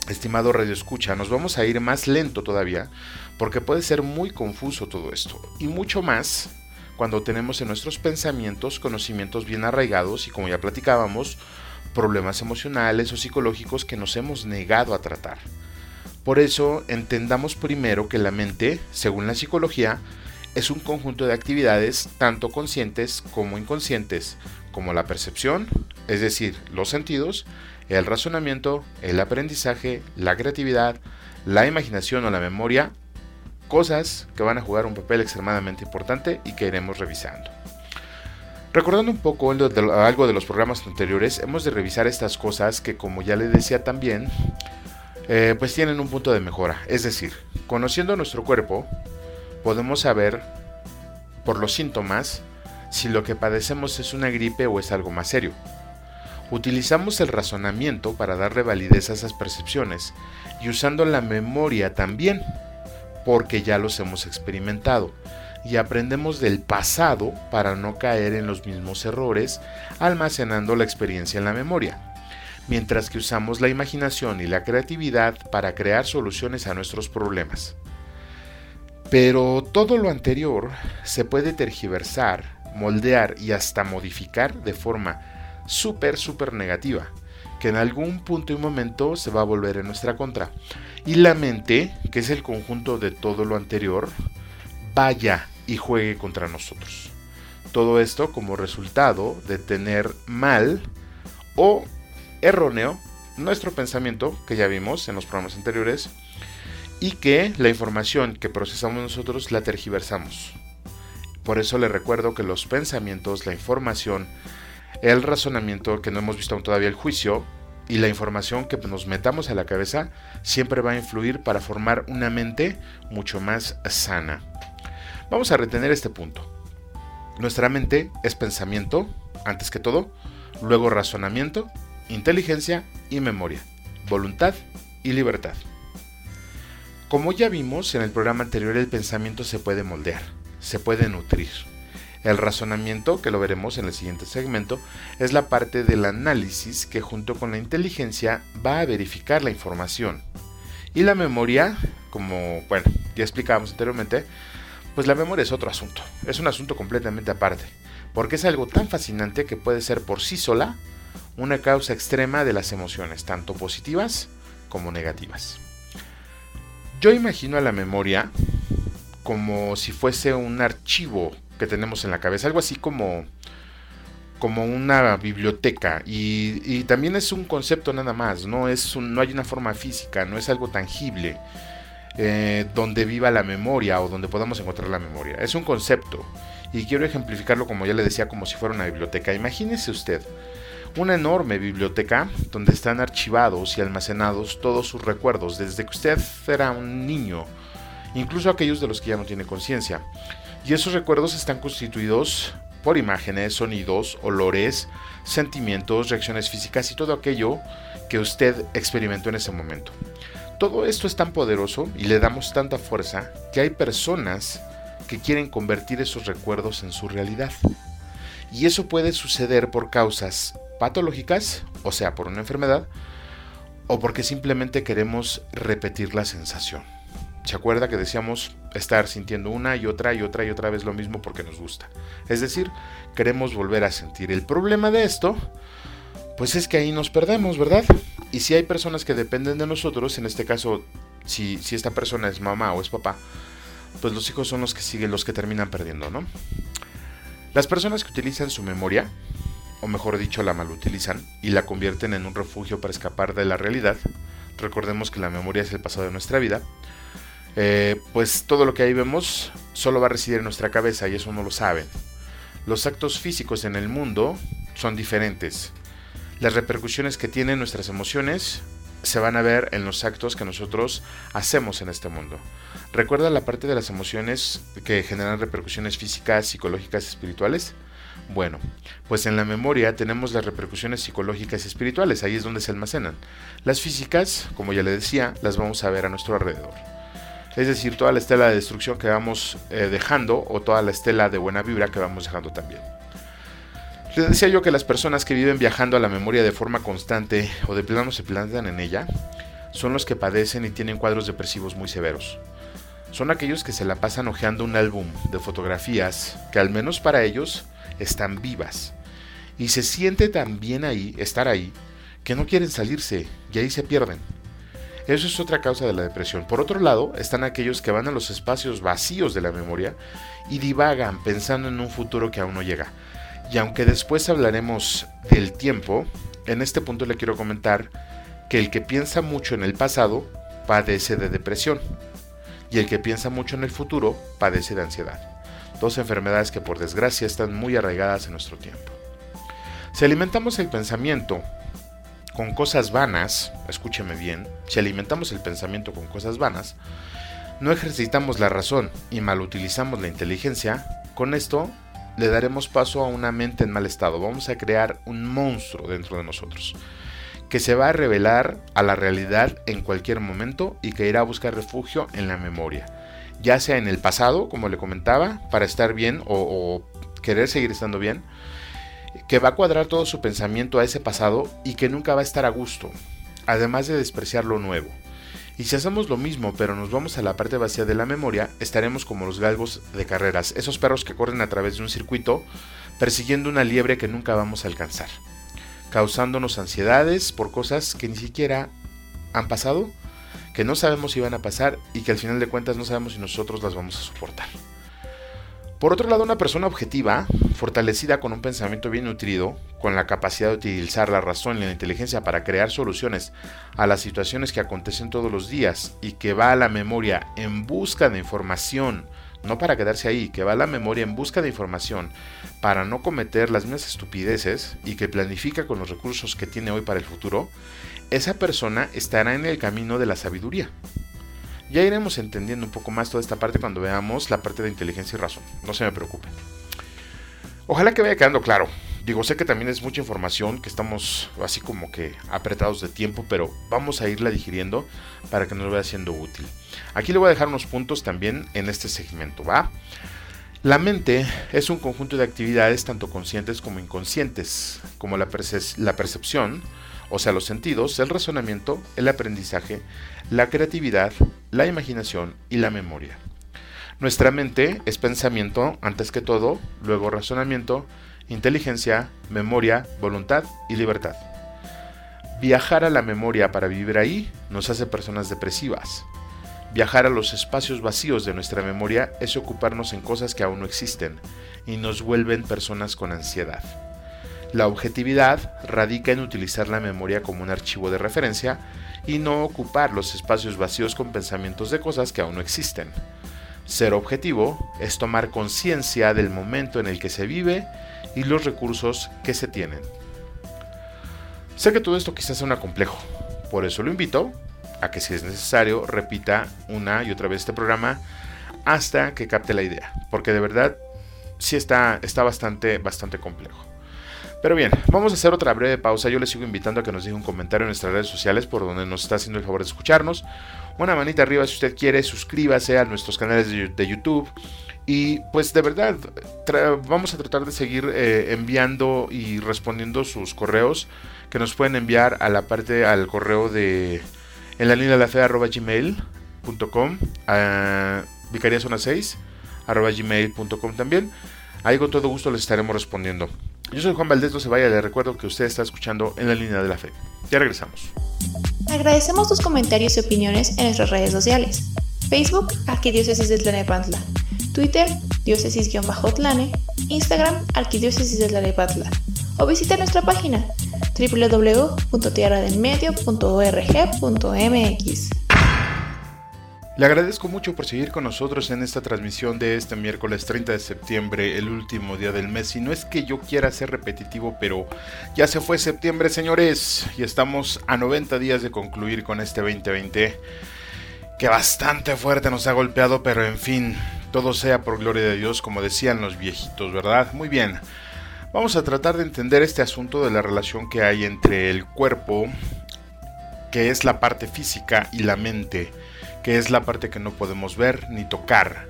estimado Radio Escucha, nos vamos a ir más lento todavía, porque puede ser muy confuso todo esto, y mucho más cuando tenemos en nuestros pensamientos conocimientos bien arraigados y como ya platicábamos, problemas emocionales o psicológicos que nos hemos negado a tratar. Por eso entendamos primero que la mente, según la psicología, es un conjunto de actividades tanto conscientes como inconscientes, como la percepción, es decir, los sentidos, el razonamiento, el aprendizaje, la creatividad, la imaginación o la memoria, cosas que van a jugar un papel extremadamente importante y que iremos revisando. Recordando un poco algo de los programas anteriores, hemos de revisar estas cosas que como ya le decía también, eh, pues tienen un punto de mejora. Es decir, conociendo nuestro cuerpo, podemos saber por los síntomas si lo que padecemos es una gripe o es algo más serio. Utilizamos el razonamiento para darle validez a esas percepciones y usando la memoria también, porque ya los hemos experimentado y aprendemos del pasado para no caer en los mismos errores, almacenando la experiencia en la memoria, mientras que usamos la imaginación y la creatividad para crear soluciones a nuestros problemas. Pero todo lo anterior se puede tergiversar, moldear y hasta modificar de forma súper, súper negativa, que en algún punto y momento se va a volver en nuestra contra. Y la mente, que es el conjunto de todo lo anterior, vaya y juegue contra nosotros. Todo esto como resultado de tener mal o erróneo nuestro pensamiento, que ya vimos en los programas anteriores, y que la información que procesamos nosotros la tergiversamos. Por eso le recuerdo que los pensamientos, la información, el razonamiento, que no hemos visto aún todavía el juicio, y la información que nos metamos a la cabeza siempre va a influir para formar una mente mucho más sana. Vamos a retener este punto. Nuestra mente es pensamiento, antes que todo, luego razonamiento, inteligencia y memoria, voluntad y libertad. Como ya vimos en el programa anterior, el pensamiento se puede moldear, se puede nutrir. El razonamiento, que lo veremos en el siguiente segmento, es la parte del análisis que junto con la inteligencia va a verificar la información. Y la memoria, como bueno, ya explicábamos anteriormente, pues la memoria es otro asunto, es un asunto completamente aparte, porque es algo tan fascinante que puede ser por sí sola una causa extrema de las emociones, tanto positivas como negativas. Yo imagino a la memoria como si fuese un archivo que tenemos en la cabeza, algo así como como una biblioteca y, también es un concepto nada más, no, es no hay una forma física, no es algo tangible eh, donde viva la memoria o donde podamos encontrar la memoria. Es un concepto y quiero ejemplificarlo como ya le decía, como si fuera una biblioteca. Imagínese usted una enorme biblioteca donde están archivados y almacenados todos sus recuerdos desde que usted era un niño, incluso aquellos de los que ya no tiene conciencia. Y esos recuerdos están constituidos por imágenes, sonidos, olores, sentimientos, reacciones físicas y todo aquello que usted experimentó en ese momento. Todo esto es tan poderoso y le damos tanta fuerza que hay personas que quieren convertir esos recuerdos en su realidad. Y eso puede suceder por causas patológicas, o sea, por una enfermedad, o porque simplemente queremos repetir la sensación. ¿Se acuerda que decíamos estar sintiendo una y otra y otra y otra vez lo mismo porque nos gusta? Es decir, queremos volver a sentir. El problema de esto, pues es que ahí nos perdemos, ¿verdad? Y si hay personas que dependen de nosotros, en este caso, si, si esta persona es mamá o es papá, pues los hijos son los que siguen, los que terminan perdiendo, ¿no? Las personas que utilizan su memoria, o mejor dicho, la malutilizan y la convierten en un refugio para escapar de la realidad, recordemos que la memoria es el pasado de nuestra vida, eh, pues todo lo que ahí vemos solo va a residir en nuestra cabeza y eso no lo saben. Los actos físicos en el mundo son diferentes. Las repercusiones que tienen nuestras emociones se van a ver en los actos que nosotros hacemos en este mundo. ¿Recuerda la parte de las emociones que generan repercusiones físicas, psicológicas, espirituales? Bueno, pues en la memoria tenemos las repercusiones psicológicas y espirituales, ahí es donde se almacenan. Las físicas, como ya le decía, las vamos a ver a nuestro alrededor es decir, toda la estela de destrucción que vamos eh, dejando o toda la estela de buena vibra que vamos dejando también. Les decía yo que las personas que viven viajando a la memoria de forma constante o de plano se plantan en ella son los que padecen y tienen cuadros depresivos muy severos. Son aquellos que se la pasan hojeando un álbum de fotografías que al menos para ellos están vivas. Y se siente tan bien ahí, estar ahí, que no quieren salirse y ahí se pierden. Eso es otra causa de la depresión. Por otro lado, están aquellos que van a los espacios vacíos de la memoria y divagan pensando en un futuro que aún no llega. Y aunque después hablaremos del tiempo, en este punto le quiero comentar que el que piensa mucho en el pasado padece de depresión y el que piensa mucho en el futuro padece de ansiedad. Dos enfermedades que por desgracia están muy arraigadas en nuestro tiempo. Si alimentamos el pensamiento con cosas vanas, escúcheme bien, si alimentamos el pensamiento con cosas vanas, no ejercitamos la razón y mal utilizamos la inteligencia, con esto le daremos paso a una mente en mal estado. Vamos a crear un monstruo dentro de nosotros que se va a revelar a la realidad en cualquier momento y que irá a buscar refugio en la memoria, ya sea en el pasado, como le comentaba, para estar bien o querer seguir estando bien, que va a cuadrar todo su pensamiento a ese pasado y que nunca va a estar a gusto, además de despreciar lo nuevo. Y si hacemos lo mismo, pero nos vamos a la parte vacía de la memoria, estaremos como los galgos de carreras, esos perros que corren a través de un circuito, persiguiendo una liebre que nunca vamos a alcanzar, causándonos ansiedades por cosas que ni siquiera han pasado, que no sabemos si van a pasar y que al final de cuentas no sabemos si nosotros las vamos a soportar. Por otro lado, una persona objetiva, fortalecida con un pensamiento bien nutrido, con la capacidad de utilizar la razón y la inteligencia para crear soluciones a las situaciones que acontecen todos los días y que va a la memoria en busca de información, no para quedarse ahí, que va a la memoria en busca de información para no cometer las mismas estupideces y que planifica con los recursos que tiene hoy para el futuro, esa persona estará en el camino de la sabiduría. Ya iremos entendiendo un poco más toda esta parte cuando veamos la parte de inteligencia y razón. No se me preocupe. Ojalá que vaya quedando claro. Digo, sé que también es mucha información, que estamos así como que apretados de tiempo, pero vamos a irla digiriendo para que nos vaya siendo útil. Aquí le voy a dejar unos puntos también en este segmento, ¿va? La mente es un conjunto de actividades tanto conscientes como inconscientes, como la, la percepción, o sea, los sentidos, el razonamiento, el aprendizaje, la creatividad, la imaginación y la memoria. Nuestra mente es pensamiento antes que todo, luego razonamiento, inteligencia, memoria, voluntad y libertad. Viajar a la memoria para vivir ahí nos hace personas depresivas. Viajar a los espacios vacíos de nuestra memoria es ocuparnos en cosas que aún no existen y nos vuelven personas con ansiedad. La objetividad radica en utilizar la memoria como un archivo de referencia y no ocupar los espacios vacíos con pensamientos de cosas que aún no existen. Ser objetivo es tomar conciencia del momento en el que se vive y los recursos que se tienen. Sé que todo esto quizás suena complejo, por eso lo invito a que si es necesario repita una y otra vez este programa hasta que capte la idea, porque de verdad sí está, está bastante, bastante complejo. Pero bien, vamos a hacer otra breve pausa. Yo les sigo invitando a que nos deje un comentario en nuestras redes sociales por donde nos está haciendo el favor de escucharnos. Una manita arriba si usted quiere, suscríbase a nuestros canales de YouTube. Y pues de verdad, vamos a tratar de seguir eh, enviando y respondiendo sus correos que nos pueden enviar a la parte, al correo de en la línea de la fe arroba gmail.com, a vicaría zona 6 arroba gmail.com también. Ahí con todo gusto les estaremos respondiendo. Yo soy Juan Valdés, no le recuerdo que usted está escuchando en la línea de la fe. Ya regresamos. Agradecemos tus comentarios y opiniones en nuestras redes sociales. Facebook, Arquidiócesis de Tlanepantla. Twitter, diócesis-tlane. Instagram, Arquidiócesis de Tlanepantla. O visita nuestra página www.tierradelmedio.org.mx. Le agradezco mucho por seguir con nosotros en esta transmisión de este miércoles 30 de septiembre, el último día del mes. Y no es que yo quiera ser repetitivo, pero ya se fue septiembre, señores, y estamos a 90 días de concluir con este 2020 que bastante fuerte nos ha golpeado, pero en fin, todo sea por gloria de Dios, como decían los viejitos, ¿verdad? Muy bien. Vamos a tratar de entender este asunto de la relación que hay entre el cuerpo, que es la parte física, y la mente que es la parte que no podemos ver ni tocar,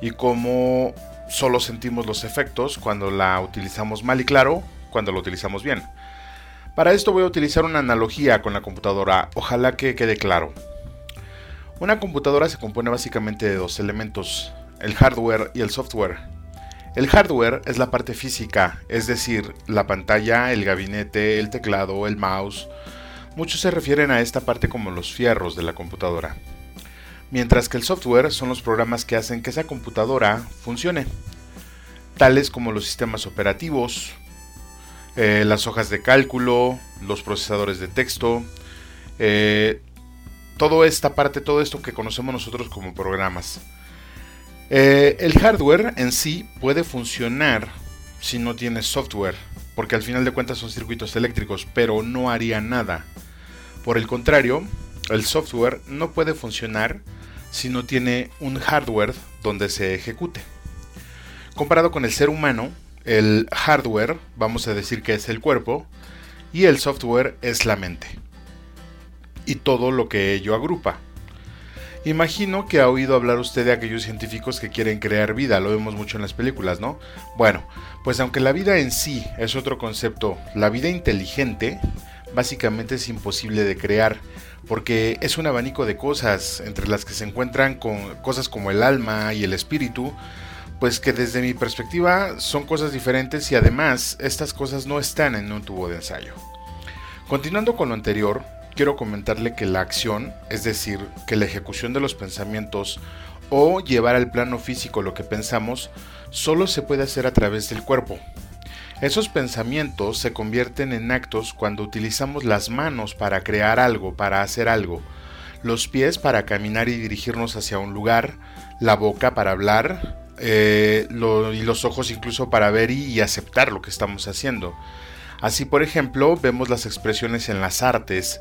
y cómo solo sentimos los efectos cuando la utilizamos mal y claro, cuando lo utilizamos bien. Para esto voy a utilizar una analogía con la computadora, ojalá que quede claro. Una computadora se compone básicamente de dos elementos, el hardware y el software. El hardware es la parte física, es decir, la pantalla, el gabinete, el teclado, el mouse. Muchos se refieren a esta parte como los fierros de la computadora mientras que el software son los programas que hacen que esa computadora funcione, tales como los sistemas operativos, eh, las hojas de cálculo, los procesadores de texto, eh, toda esta parte, todo esto que conocemos nosotros como programas. Eh, el hardware en sí puede funcionar si no tiene software, porque al final de cuentas son circuitos eléctricos, pero no haría nada. Por el contrario, el software no puede funcionar si no tiene un hardware donde se ejecute. Comparado con el ser humano, el hardware, vamos a decir que es el cuerpo, y el software es la mente. Y todo lo que ello agrupa. Imagino que ha oído hablar usted de aquellos científicos que quieren crear vida, lo vemos mucho en las películas, ¿no? Bueno, pues aunque la vida en sí es otro concepto, la vida inteligente básicamente es imposible de crear, porque es un abanico de cosas, entre las que se encuentran con cosas como el alma y el espíritu, pues que desde mi perspectiva son cosas diferentes y además estas cosas no están en un tubo de ensayo. Continuando con lo anterior, quiero comentarle que la acción, es decir, que la ejecución de los pensamientos o llevar al plano físico lo que pensamos, solo se puede hacer a través del cuerpo, esos pensamientos se convierten en actos cuando utilizamos las manos para crear algo, para hacer algo, los pies para caminar y dirigirnos hacia un lugar, la boca para hablar eh, y los ojos incluso para ver y, aceptar lo que estamos haciendo. Así, por ejemplo, vemos las expresiones en las artes.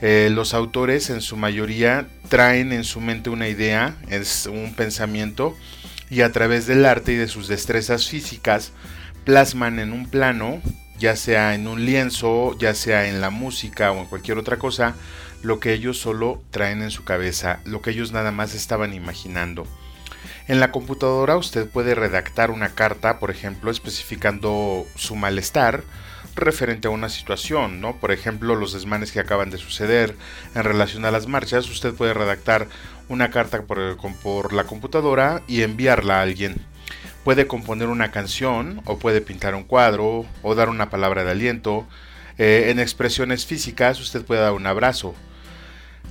Eh, los autores en su mayoría traen en su mente una idea, es un pensamiento, y a través del arte y de sus destrezas físicas plasman en un plano, ya sea en un lienzo, ya sea en la música o en cualquier otra cosa, lo que ellos solo traen en su cabeza, lo que ellos nada más estaban imaginando. En la computadora usted puede redactar una carta, por ejemplo, especificando su malestar referente a una situación, ¿no? Por ejemplo, los desmanes que acaban de suceder en relación a las marchas, usted puede redactar una carta por, por la computadora y enviarla a alguien puede componer una canción o puede pintar un cuadro o dar una palabra de aliento. Eh, en expresiones físicas usted puede dar un abrazo.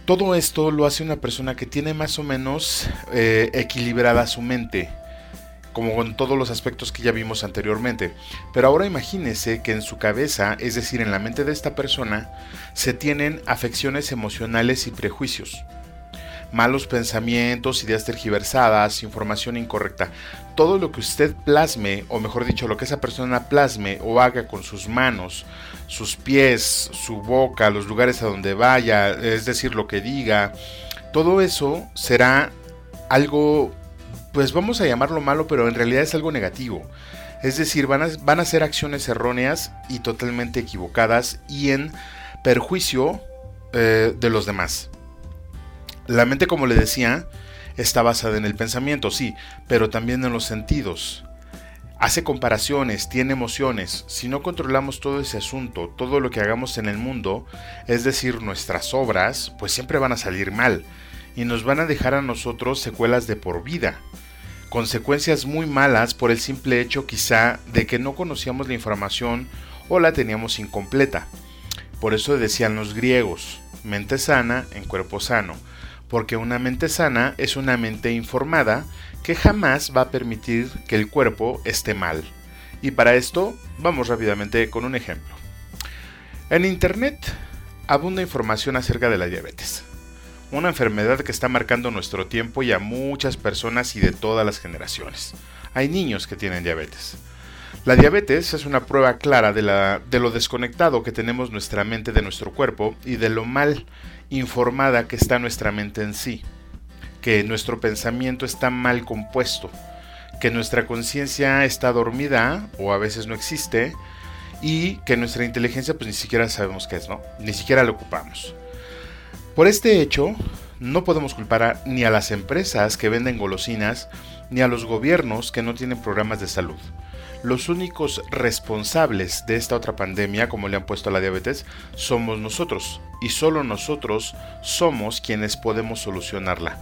Todo esto lo hace una persona que tiene más o menos eh, equilibrada su mente como con todos los aspectos que ya vimos anteriormente. Pero ahora imagínese que en su cabeza, es decir, en la mente de esta persona, se tienen afecciones emocionales y prejuicios. Malos pensamientos, ideas tergiversadas, información incorrecta. Todo lo que usted plasme, o mejor dicho, lo que esa persona plasme o haga con sus manos, sus pies, su boca, los lugares a donde vaya, es decir, lo que diga, todo eso será algo pues vamos a llamarlo malo, pero en realidad es algo negativo. Es decir, van a, van a ser acciones erróneas y totalmente equivocadas y en perjuicio eh, de los demás. La mente, como le decía, está basada en el pensamiento, sí, pero también en los sentidos. Hace comparaciones, tiene emociones. Si no controlamos todo ese asunto, todo lo que hagamos en el mundo, es decir, nuestras obras, pues siempre van a salir mal y nos van a dejar a nosotros secuelas de por vida. Consecuencias muy malas por el simple hecho quizá de que no conocíamos la información o la teníamos incompleta. Por eso decían los griegos, mente sana en cuerpo sano, porque una mente sana es una mente informada que jamás va a permitir que el cuerpo esté mal. Y para esto vamos rápidamente con un ejemplo. En Internet abunda información acerca de la diabetes una enfermedad que está marcando nuestro tiempo y a muchas personas y de todas las generaciones. Hay niños que tienen diabetes. La diabetes es una prueba clara de, la, de lo desconectado que tenemos nuestra mente de nuestro cuerpo y de lo mal informada que está nuestra mente en sí, que nuestro pensamiento está mal compuesto, que nuestra conciencia está dormida o a veces no existe y que nuestra inteligencia pues ni siquiera sabemos qué es, ¿no? Ni siquiera la ocupamos. Por este hecho, no podemos culpar ni a las empresas que venden golosinas, ni a los gobiernos que no tienen programas de salud. Los únicos responsables de esta otra pandemia, como le han puesto a la diabetes, somos nosotros, y solo nosotros somos quienes podemos solucionarla.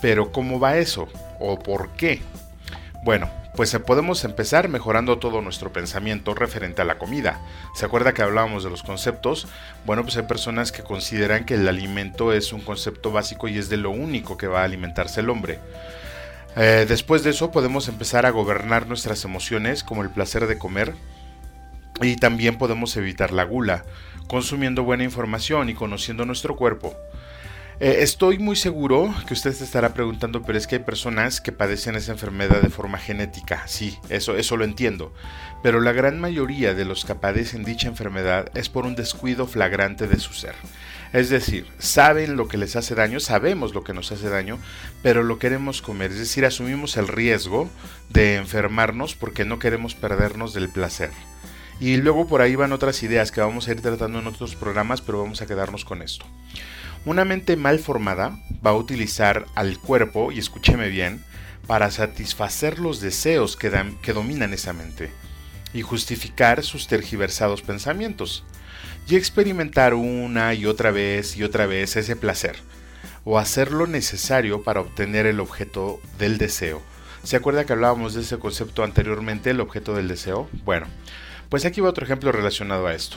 Pero ¿cómo va eso? ¿O por qué? Bueno, pues podemos empezar mejorando todo nuestro pensamiento referente a la comida. ¿Se acuerda que hablábamos de los conceptos? Bueno, pues hay personas que consideran que el alimento es un concepto básico y es de lo único que va a alimentarse el hombre. Eh, después de eso podemos empezar a gobernar nuestras emociones como el placer de comer y también podemos evitar la gula, consumiendo buena información y conociendo nuestro cuerpo. Eh, estoy muy seguro que usted se estará preguntando, pero es que hay personas que padecen esa enfermedad de forma genética. Sí, eso, eso lo entiendo. Pero la gran mayoría de los que padecen dicha enfermedad es por un descuido flagrante de su ser. Es decir, saben lo que les hace daño, sabemos lo que nos hace daño, pero lo queremos comer. Es decir, asumimos el riesgo de enfermarnos porque no queremos perdernos del placer. Y luego por ahí van otras ideas que vamos a ir tratando en otros programas, pero vamos a quedarnos con esto. Una mente mal formada va a utilizar al cuerpo, y escúcheme bien, para satisfacer los deseos que, que dominan esa mente y justificar sus tergiversados pensamientos y experimentar una y otra vez y otra vez ese placer o hacer lo necesario para obtener el objeto del deseo. ¿Se acuerda que hablábamos de ese concepto anteriormente, el objeto del deseo? Bueno, pues aquí va otro ejemplo relacionado a esto.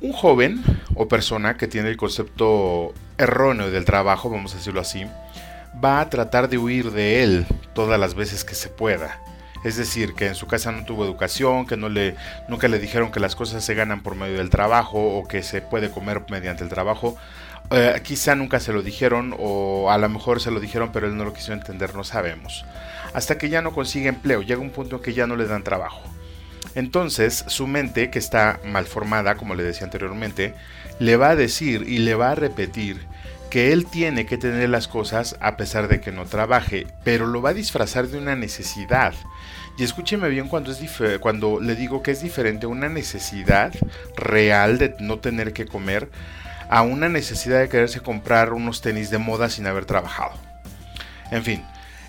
Un joven o persona que tiene el concepto erróneo del trabajo, vamos a decirlo así, va a tratar de huir de él todas las veces que se pueda. Es decir, que en su casa no tuvo educación, que no le, nunca le dijeron que las cosas se ganan por medio del trabajo o que se puede comer mediante el trabajo. Eh, quizá nunca se lo dijeron o a lo mejor se lo dijeron pero él no lo quiso entender, no sabemos. Hasta que ya no consigue empleo, llega un punto en que ya no le dan trabajo. Entonces, su mente, que está mal formada, como le decía anteriormente, le va a decir y le va a repetir que él tiene que tener las cosas a pesar de que no trabaje, pero lo va a disfrazar de una necesidad. Y escúcheme bien cuando, es cuando le digo que es diferente una necesidad real de no tener que comer a una necesidad de quererse comprar unos tenis de moda sin haber trabajado. En fin,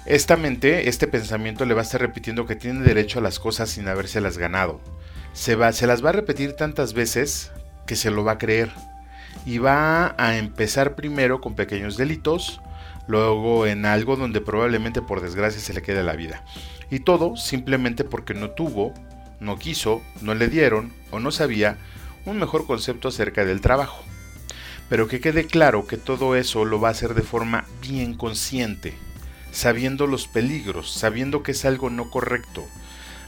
esta mente, este pensamiento le va a estar repitiendo que tiene derecho a las cosas sin habérselas ganado. Se, va, se las va a repetir tantas veces que se lo va a creer. Y va a empezar primero con pequeños delitos, luego en algo donde probablemente por desgracia se le quede la vida. Y todo simplemente porque no tuvo, no quiso, no le dieron o no sabía un mejor concepto acerca del trabajo. Pero que quede claro que todo eso lo va a hacer de forma bien consciente, sabiendo los peligros, sabiendo que es algo no correcto.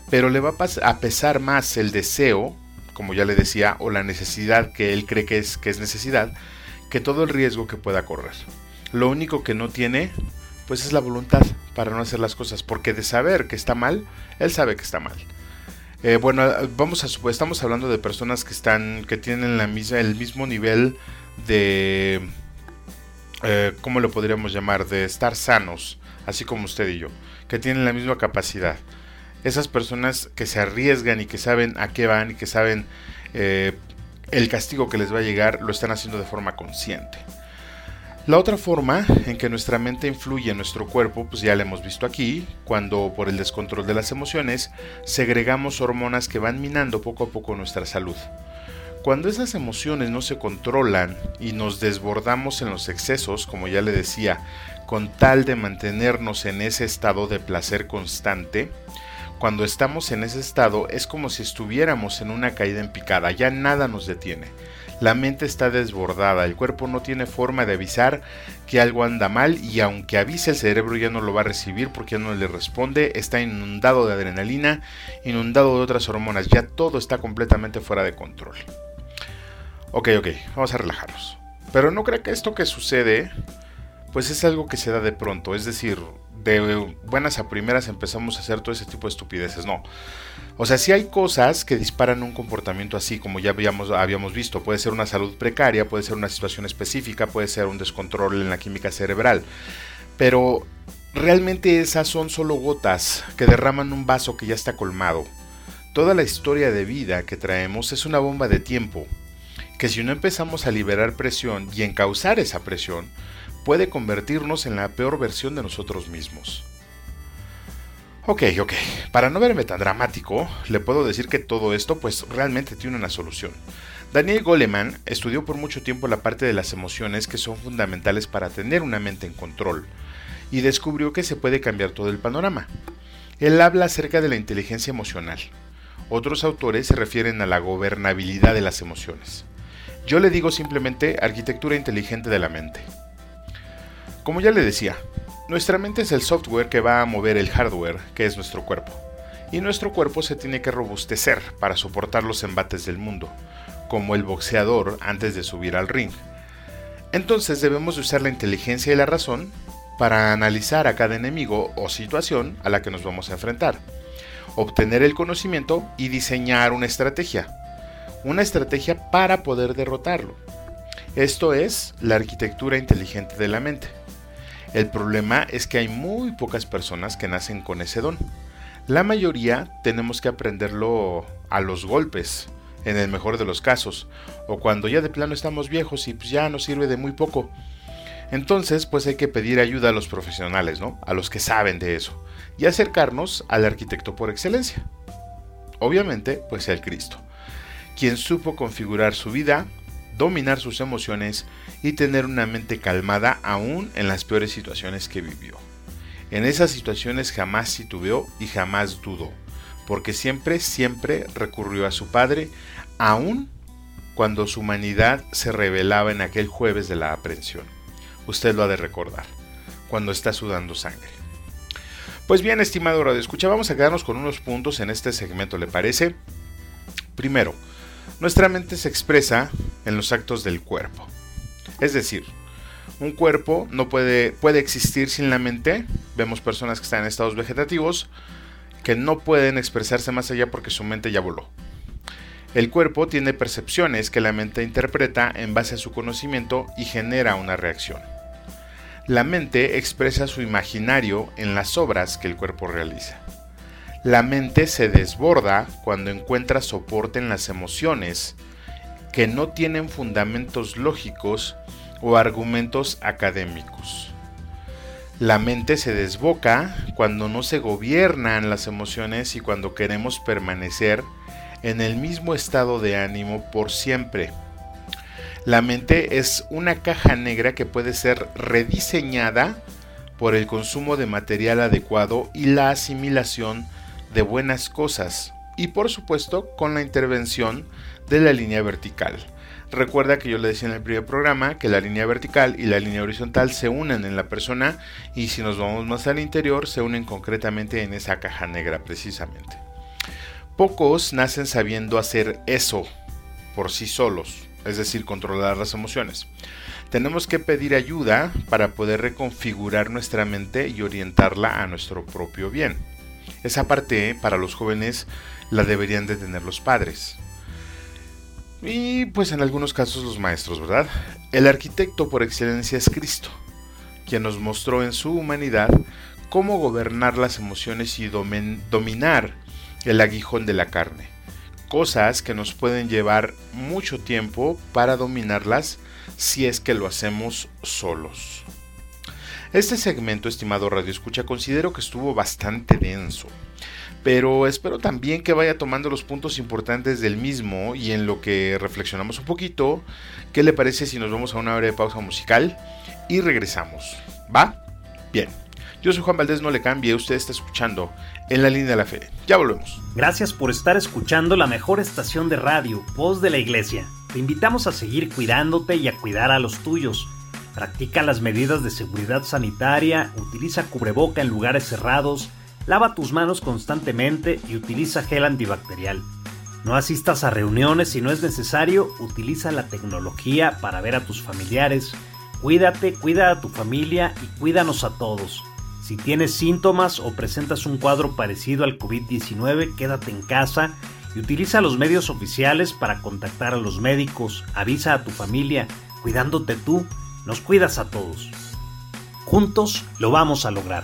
Pero le va a pesar más el deseo, como ya le decía, o la necesidad que él cree que es, necesidad, que todo el riesgo que pueda correr. Lo único que no tiene, pues es la voluntad para no hacer las cosas, porque de saber que está mal, él sabe que está mal. Eh, bueno, vamos a estamos hablando de personas que están, que tienen la misma, el mismo nivel de, eh, ¿cómo lo podríamos llamar? De estar sanos, así como usted y yo, que tienen la misma capacidad. Esas personas que se arriesgan y que saben a qué van y que saben eh, el castigo que les va a llegar, lo están haciendo de forma consciente. La otra forma en que nuestra mente influye en nuestro cuerpo, pues ya la hemos visto aquí, cuando por el descontrol de las emociones segregamos hormonas que van minando poco a poco nuestra salud. Cuando esas emociones no se controlan y nos desbordamos en los excesos, como ya le decía, con tal de mantenernos en ese estado de placer constante, cuando estamos en ese estado es como si estuviéramos en una caída en picada, ya nada nos detiene. La mente está desbordada, el cuerpo no tiene forma de avisar que algo anda mal y aunque avise el cerebro ya no lo va a recibir porque ya no le responde, está inundado de adrenalina, inundado de otras hormonas, ya todo está completamente fuera de control. Ok, ok, vamos a relajarnos. Pero no creo que esto que sucede, pues es algo que se da de pronto, es decir, de buenas a primeras empezamos a hacer todo ese tipo de estupideces, no. O sea, si hay cosas que disparan un comportamiento así, como ya habíamos, habíamos visto. Puede ser una salud precaria, puede ser una situación específica, puede ser un descontrol en la química cerebral. Pero realmente esas son solo gotas que derraman un vaso que ya está colmado. Toda la historia de vida que traemos es una bomba de tiempo, que si no empezamos a liberar presión y encauzar esa presión, puede convertirnos en la peor versión de nosotros mismos. Ok, ok. Para no verme tan dramático, le puedo decir que todo esto pues realmente tiene una solución. Daniel Goleman estudió por mucho tiempo la parte de las emociones que son fundamentales para tener una mente en control y descubrió que se puede cambiar todo el panorama. Él habla acerca de la inteligencia emocional. Otros autores se refieren a la gobernabilidad de las emociones. Yo le digo simplemente arquitectura inteligente de la mente. Como ya le decía, nuestra mente es el software que va a mover el hardware, que es nuestro cuerpo. Y nuestro cuerpo se tiene que robustecer para soportar los embates del mundo, como el boxeador antes de subir al ring. Entonces debemos usar la inteligencia y la razón para analizar a cada enemigo o situación a la que nos vamos a enfrentar, obtener el conocimiento y diseñar una estrategia. Una estrategia para poder derrotarlo. Esto es la arquitectura inteligente de la mente. El problema es que hay muy pocas personas que nacen con ese don. La mayoría tenemos que aprenderlo a los golpes, en el mejor de los casos, o cuando ya de plano estamos viejos y pues ya nos sirve de muy poco. Entonces, pues hay que pedir ayuda a los profesionales, ¿no? A los que saben de eso, y acercarnos al arquitecto por excelencia. Obviamente, pues el Cristo, quien supo configurar su vida, dominar sus emociones y tener una mente calmada aún en las peores situaciones que vivió. En esas situaciones jamás titubeó y jamás dudó, porque siempre, siempre recurrió a su Padre, aún cuando su humanidad se revelaba en aquel jueves de la aprensión. Usted lo ha de recordar, cuando está sudando sangre. Pues bien, estimado Radio Escucha, vamos a quedarnos con unos puntos en este segmento, ¿le parece? Primero, nuestra mente se expresa en los actos del cuerpo. Es decir, un cuerpo no puede, puede existir sin la mente. Vemos personas que están en estados vegetativos que no pueden expresarse más allá porque su mente ya voló. El cuerpo tiene percepciones que la mente interpreta en base a su conocimiento y genera una reacción. La mente expresa su imaginario en las obras que el cuerpo realiza. La mente se desborda cuando encuentra soporte en las emociones que no tienen fundamentos lógicos o argumentos académicos. La mente se desboca cuando no se gobiernan las emociones y cuando queremos permanecer en el mismo estado de ánimo por siempre. La mente es una caja negra que puede ser rediseñada por el consumo de material adecuado y la asimilación de buenas cosas y por supuesto con la intervención de la línea vertical. Recuerda que yo le decía en el primer programa que la línea vertical y la línea horizontal se unen en la persona y si nos vamos más al interior se unen concretamente en esa caja negra precisamente. Pocos nacen sabiendo hacer eso por sí solos, es decir, controlar las emociones. Tenemos que pedir ayuda para poder reconfigurar nuestra mente y orientarla a nuestro propio bien. Esa parte para los jóvenes la deberían de tener los padres. Y pues en algunos casos los maestros, ¿verdad? El arquitecto por excelencia es Cristo, quien nos mostró en su humanidad cómo gobernar las emociones y dominar el aguijón de la carne. Cosas que nos pueden llevar mucho tiempo para dominarlas si es que lo hacemos solos. Este segmento, estimado Radio Escucha, considero que estuvo bastante denso, pero espero también que vaya tomando los puntos importantes del mismo y en lo que reflexionamos un poquito, ¿qué le parece si nos vamos a una de pausa musical y regresamos? ¿Va? Bien. Yo soy Juan Valdés, no le cambie, usted está escuchando en la línea de la fe. Ya volvemos. Gracias por estar escuchando la mejor estación de radio, Voz de la Iglesia. Te invitamos a seguir cuidándote y a cuidar a los tuyos. Practica las medidas de seguridad sanitaria, utiliza cubreboca en lugares cerrados, lava tus manos constantemente y utiliza gel antibacterial. No asistas a reuniones si no es necesario, utiliza la tecnología para ver a tus familiares. Cuídate, cuida a tu familia y cuídanos a todos. Si tienes síntomas o presentas un cuadro parecido al COVID-19, quédate en casa y utiliza los medios oficiales para contactar a los médicos. Avisa a tu familia, cuidándote tú, nos cuidas a todos. Juntos lo vamos a lograr.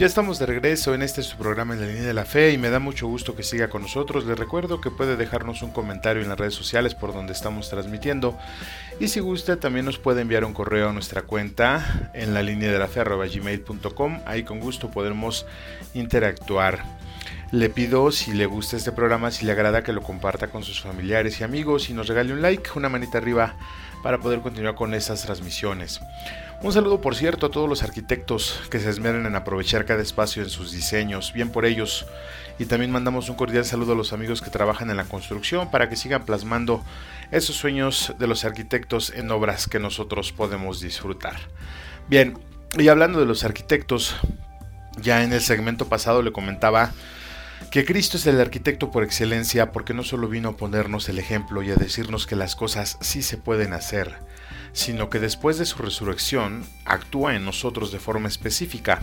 Ya estamos de regreso en este su programa en la línea de la fe y me da mucho gusto que siga con nosotros. Les recuerdo que puede dejarnos un comentario en las redes sociales por donde estamos transmitiendo y si gusta también nos puede enviar un correo a nuestra cuenta en la línea de la fe gmail.com. Ahí con gusto podremos interactuar. Le pido si le gusta este programa, si le agrada que lo comparta con sus familiares y amigos y nos regale un like, una manita arriba para poder continuar con esas transmisiones. Un saludo, por cierto, a todos los arquitectos que se esmeren en aprovechar cada espacio en sus diseños, bien por ellos. Y también mandamos un cordial saludo a los amigos que trabajan en la construcción para que sigan plasmando esos sueños de los arquitectos en obras que nosotros podemos disfrutar. Bien, y hablando de los arquitectos, ya en el segmento pasado le comentaba que Cristo es el arquitecto por excelencia porque no solo vino a ponernos el ejemplo y a decirnos que las cosas sí se pueden hacer, sino que después de su resurrección actúa en nosotros de forma específica,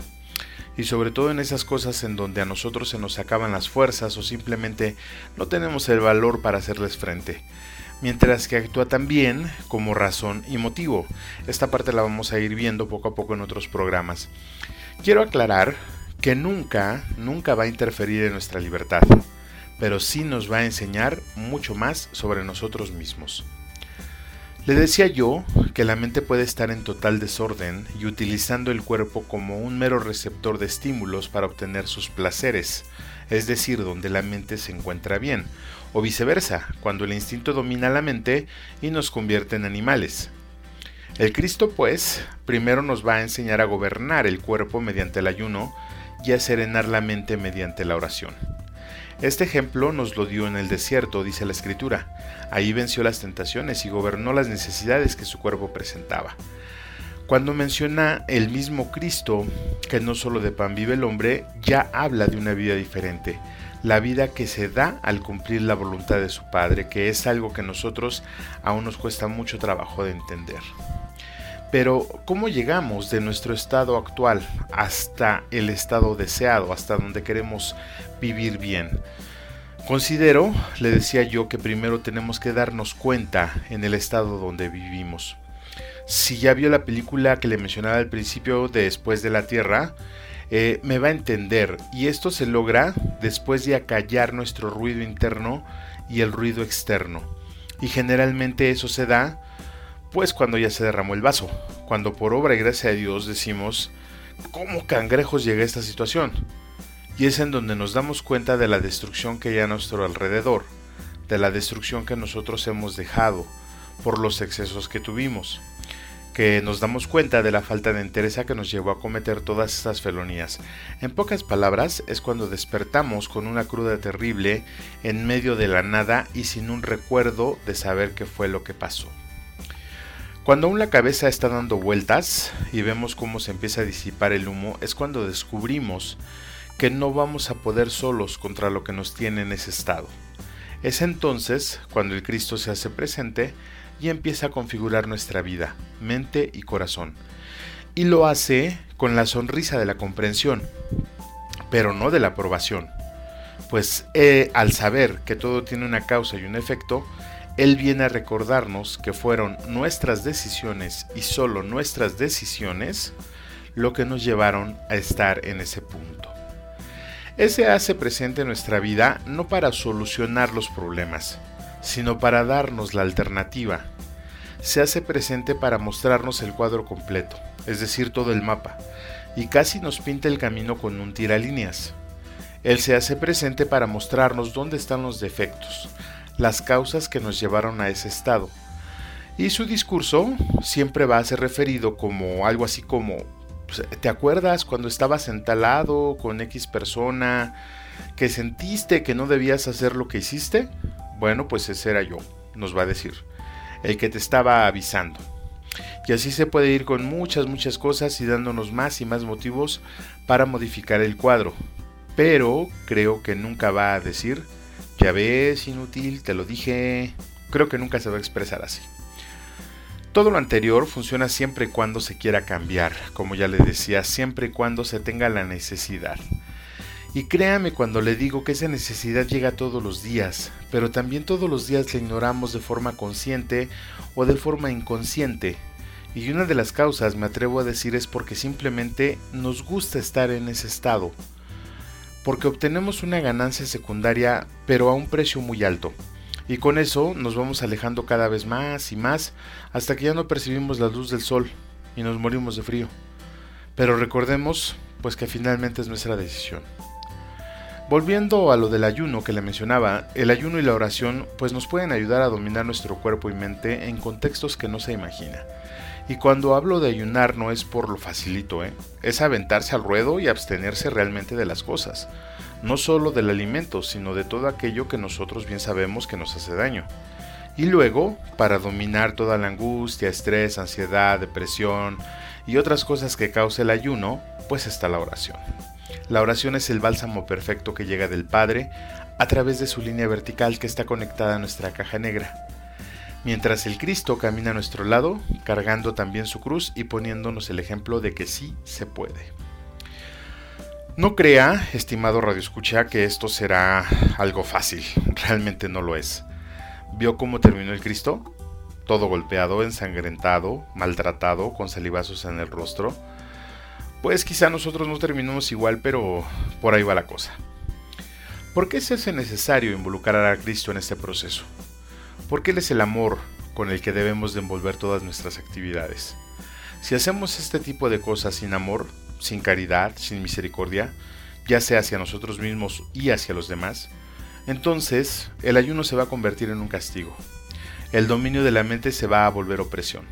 y sobre todo en esas cosas en donde a nosotros se nos acaban las fuerzas o simplemente no tenemos el valor para hacerles frente, mientras que actúa también como razón y motivo. Esta parte la vamos a ir viendo poco a poco en otros programas. Quiero aclarar que nunca, nunca va a interferir en nuestra libertad, pero sí nos va a enseñar mucho más sobre nosotros mismos. Le decía yo que la mente puede estar en total desorden y utilizando el cuerpo como un mero receptor de estímulos para obtener sus placeres, es decir, donde la mente se encuentra bien, o viceversa, cuando el instinto domina la mente y nos convierte en animales. El Cristo, pues, primero nos va a enseñar a gobernar el cuerpo mediante el ayuno y a serenar la mente mediante la oración. Este ejemplo nos lo dio en el desierto, dice la escritura. Ahí venció las tentaciones y gobernó las necesidades que su cuerpo presentaba. Cuando menciona el mismo Cristo, que no solo de pan vive el hombre, ya habla de una vida diferente, la vida que se da al cumplir la voluntad de su Padre, que es algo que nosotros aún nos cuesta mucho trabajo de entender. Pero, ¿cómo llegamos de nuestro estado actual hasta el estado deseado, hasta donde queremos vivir bien? Considero, le decía yo, que primero tenemos que darnos cuenta en el estado donde vivimos. Si ya vio la película que le mencionaba al principio de Después de la Tierra, eh, me va a entender. Y esto se logra después de acallar nuestro ruido interno y el ruido externo. Y generalmente eso se da pues cuando ya se derramó el vaso, cuando por obra y gracia de Dios decimos, ¿cómo cangrejos llegué a esta situación? Y es en donde nos damos cuenta de la destrucción que hay a nuestro alrededor, de la destrucción que nosotros hemos dejado por los excesos que tuvimos. que nos damos cuenta de la falta de entereza que nos llevó a cometer todas estas felonías. En pocas palabras, es cuando despertamos con una cruda terrible en medio de la nada y sin un recuerdo de saber qué fue lo que pasó. Cuando aún la cabeza está dando vueltas y vemos cómo se empieza a disipar el humo, es cuando descubrimos que no vamos a poder solos contra lo que nos tiene en ese estado. Es entonces cuando el Cristo se hace presente y empieza a configurar nuestra vida, mente y corazón. Y lo hace con la sonrisa de la comprensión, pero no de la aprobación. Pues eh, al saber que todo tiene una causa y un efecto, Él viene a recordarnos que fueron nuestras decisiones y solo nuestras decisiones lo que nos llevaron a estar en ese punto. Ese hace presente en nuestra vida no para solucionar los problemas, sino para darnos la alternativa. Se hace presente para mostrarnos el cuadro completo, es decir, todo el mapa, y casi nos pinta el camino con un tiralíneas. Él se hace presente para mostrarnos dónde están los defectos, las causas que nos llevaron a ese estado. Y su discurso siempre va a ser referido como algo así como, pues, ¿te acuerdas cuando estabas entalado con X persona que sentiste que no debías hacer lo que hiciste? Bueno, pues ese era yo, nos va a decir, el que te estaba avisando. Y así se puede ir con muchas, muchas cosas y dándonos más y más motivos para modificar el cuadro. Pero creo que nunca va a decir, ya ves, inútil, te lo dije. Creo que nunca se va a expresar así. Todo lo anterior funciona siempre y cuando se quiera cambiar, como ya le decía, siempre y cuando se tenga la necesidad. Y créame cuando le digo que esa necesidad llega todos los días, pero también todos los días la ignoramos de forma consciente o de forma inconsciente. Y una de las causas, me atrevo a decir, es porque simplemente nos gusta estar en ese estado. Porque obtenemos una ganancia secundaria, pero a un precio muy alto. Y con eso nos vamos alejando cada vez más y más hasta que ya no percibimos la luz del sol y nos morimos de frío. Pero recordemos, pues que finalmente es nuestra decisión. Volviendo a lo del ayuno que le mencionaba, el ayuno y la oración pues nos pueden ayudar a dominar nuestro cuerpo y mente en contextos que no se imagina. Y cuando hablo de ayunar no es por lo facilito, ¿eh? es aventarse al ruedo y abstenerse realmente de las cosas, no solo del alimento, sino de todo aquello que nosotros bien sabemos que nos hace daño. Y luego, para dominar toda la angustia, estrés, ansiedad, depresión y otras cosas que causa el ayuno, pues está la oración. La oración es el bálsamo perfecto que llega del Padre a través de su línea vertical que está conectada a nuestra caja negra. Mientras el Cristo camina a nuestro lado, cargando también su cruz y poniéndonos el ejemplo de que sí se puede. No crea, estimado Radio Escucha, que esto será algo fácil. Realmente no lo es. ¿Vio cómo terminó el Cristo? Todo golpeado, ensangrentado, maltratado, con salivazos en el rostro pues quizá nosotros no terminemos igual, pero por ahí va la cosa. ¿Por qué se hace necesario involucrar a Cristo en este proceso? Porque Él es el amor con el que debemos de envolver todas nuestras actividades. Si hacemos este tipo de cosas sin amor, sin caridad, sin misericordia, ya sea hacia nosotros mismos y hacia los demás, entonces el ayuno se va a convertir en un castigo. El dominio de la mente se va a volver opresión.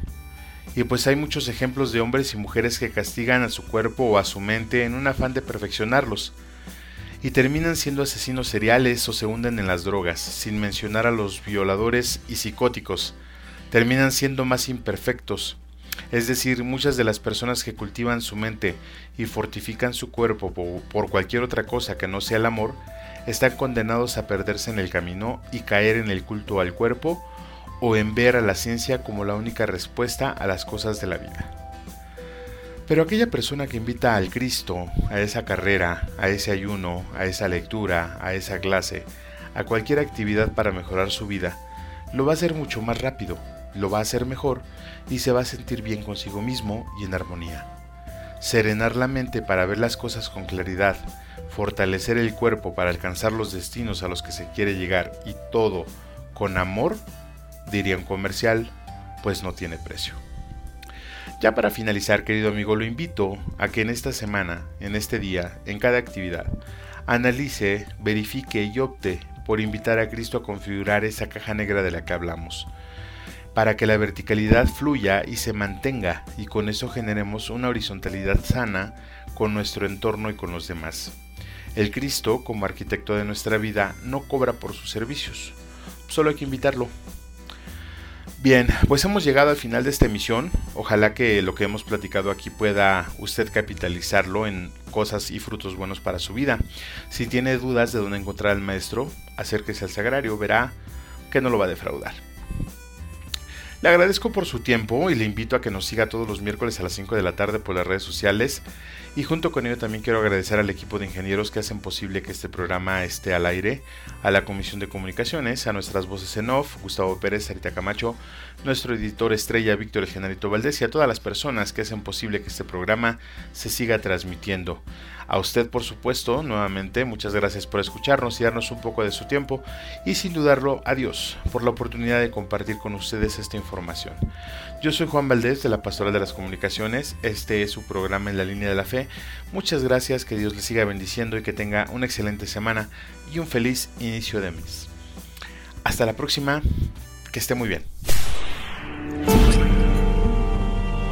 Y pues hay muchos ejemplos de hombres y mujeres que castigan a su cuerpo o a su mente en un afán de perfeccionarlos. Y terminan siendo asesinos seriales o se hunden en las drogas, sin mencionar a los violadores y psicóticos. Terminan siendo más imperfectos. Es decir, muchas de las personas que cultivan su mente y fortifican su cuerpo por cualquier otra cosa que no sea el amor, están condenados a perderse en el camino y caer en el culto al cuerpo o en ver a la ciencia como la única respuesta a las cosas de la vida. Pero aquella persona que invita al Cristo a esa carrera, a ese ayuno, a esa lectura, a esa clase, a cualquier actividad para mejorar su vida, lo va a hacer mucho más rápido, lo va a hacer mejor y se va a sentir bien consigo mismo y en armonía. Serenar la mente para ver las cosas con claridad, fortalecer el cuerpo para alcanzar los destinos a los que se quiere llegar y todo con amor diría un comercial, pues no tiene precio. Ya para finalizar, querido amigo, lo invito a que en esta semana, en este día, en cada actividad, analice, verifique y opte por invitar a Cristo a configurar esa caja negra de la que hablamos. para que la verticalidad fluya y se mantenga y con eso generemos una horizontalidad sana con nuestro entorno y con los demás. El Cristo, como arquitecto de nuestra vida, no cobra por sus servicios, solo hay que invitarlo. Bien, pues hemos llegado al final de esta emisión. Ojalá que lo que hemos platicado aquí pueda usted capitalizarlo en cosas y frutos buenos para su vida. Si tiene dudas de dónde encontrar al maestro, acérquese al sagrario, verá que no lo va a defraudar. Le agradezco por su tiempo y le invito a que nos siga todos los miércoles a las 5 de la tarde por las redes sociales. Y junto con ello también quiero agradecer al equipo de ingenieros que hacen posible que este programa esté al aire, a la Comisión de Comunicaciones, a nuestras voces en off, Gustavo Pérez, Sarita Camacho, nuestro editor estrella Víctor El Generito Valdés y a todas las personas que hacen posible que este programa se siga transmitiendo. A usted, por supuesto, nuevamente, muchas gracias por escucharnos y darnos un poco de su tiempo. Y sin dudarlo, adiós por la oportunidad de compartir con ustedes esta información. Yo soy Juan Valdés de la Pastoral de las Comunicaciones. Este es su programa en la línea de la fe. Muchas gracias, que Dios le siga bendiciendo y que tenga una excelente semana y un feliz inicio de mes. Hasta la próxima, que esté muy bien.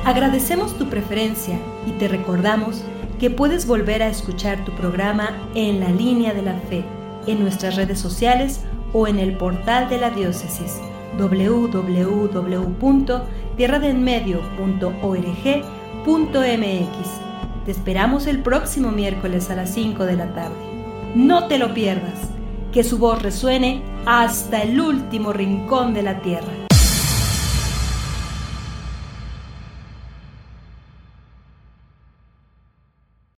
Agradecemos tu preferencia y te recordamos que puedes volver a escuchar tu programa en la línea de la fe, en nuestras redes sociales o en el portal de la diócesis www.tierradenmedio.org.mx. Te esperamos el próximo miércoles a las 5 de la tarde. No te lo pierdas, que su voz resuene hasta el último rincón de la tierra.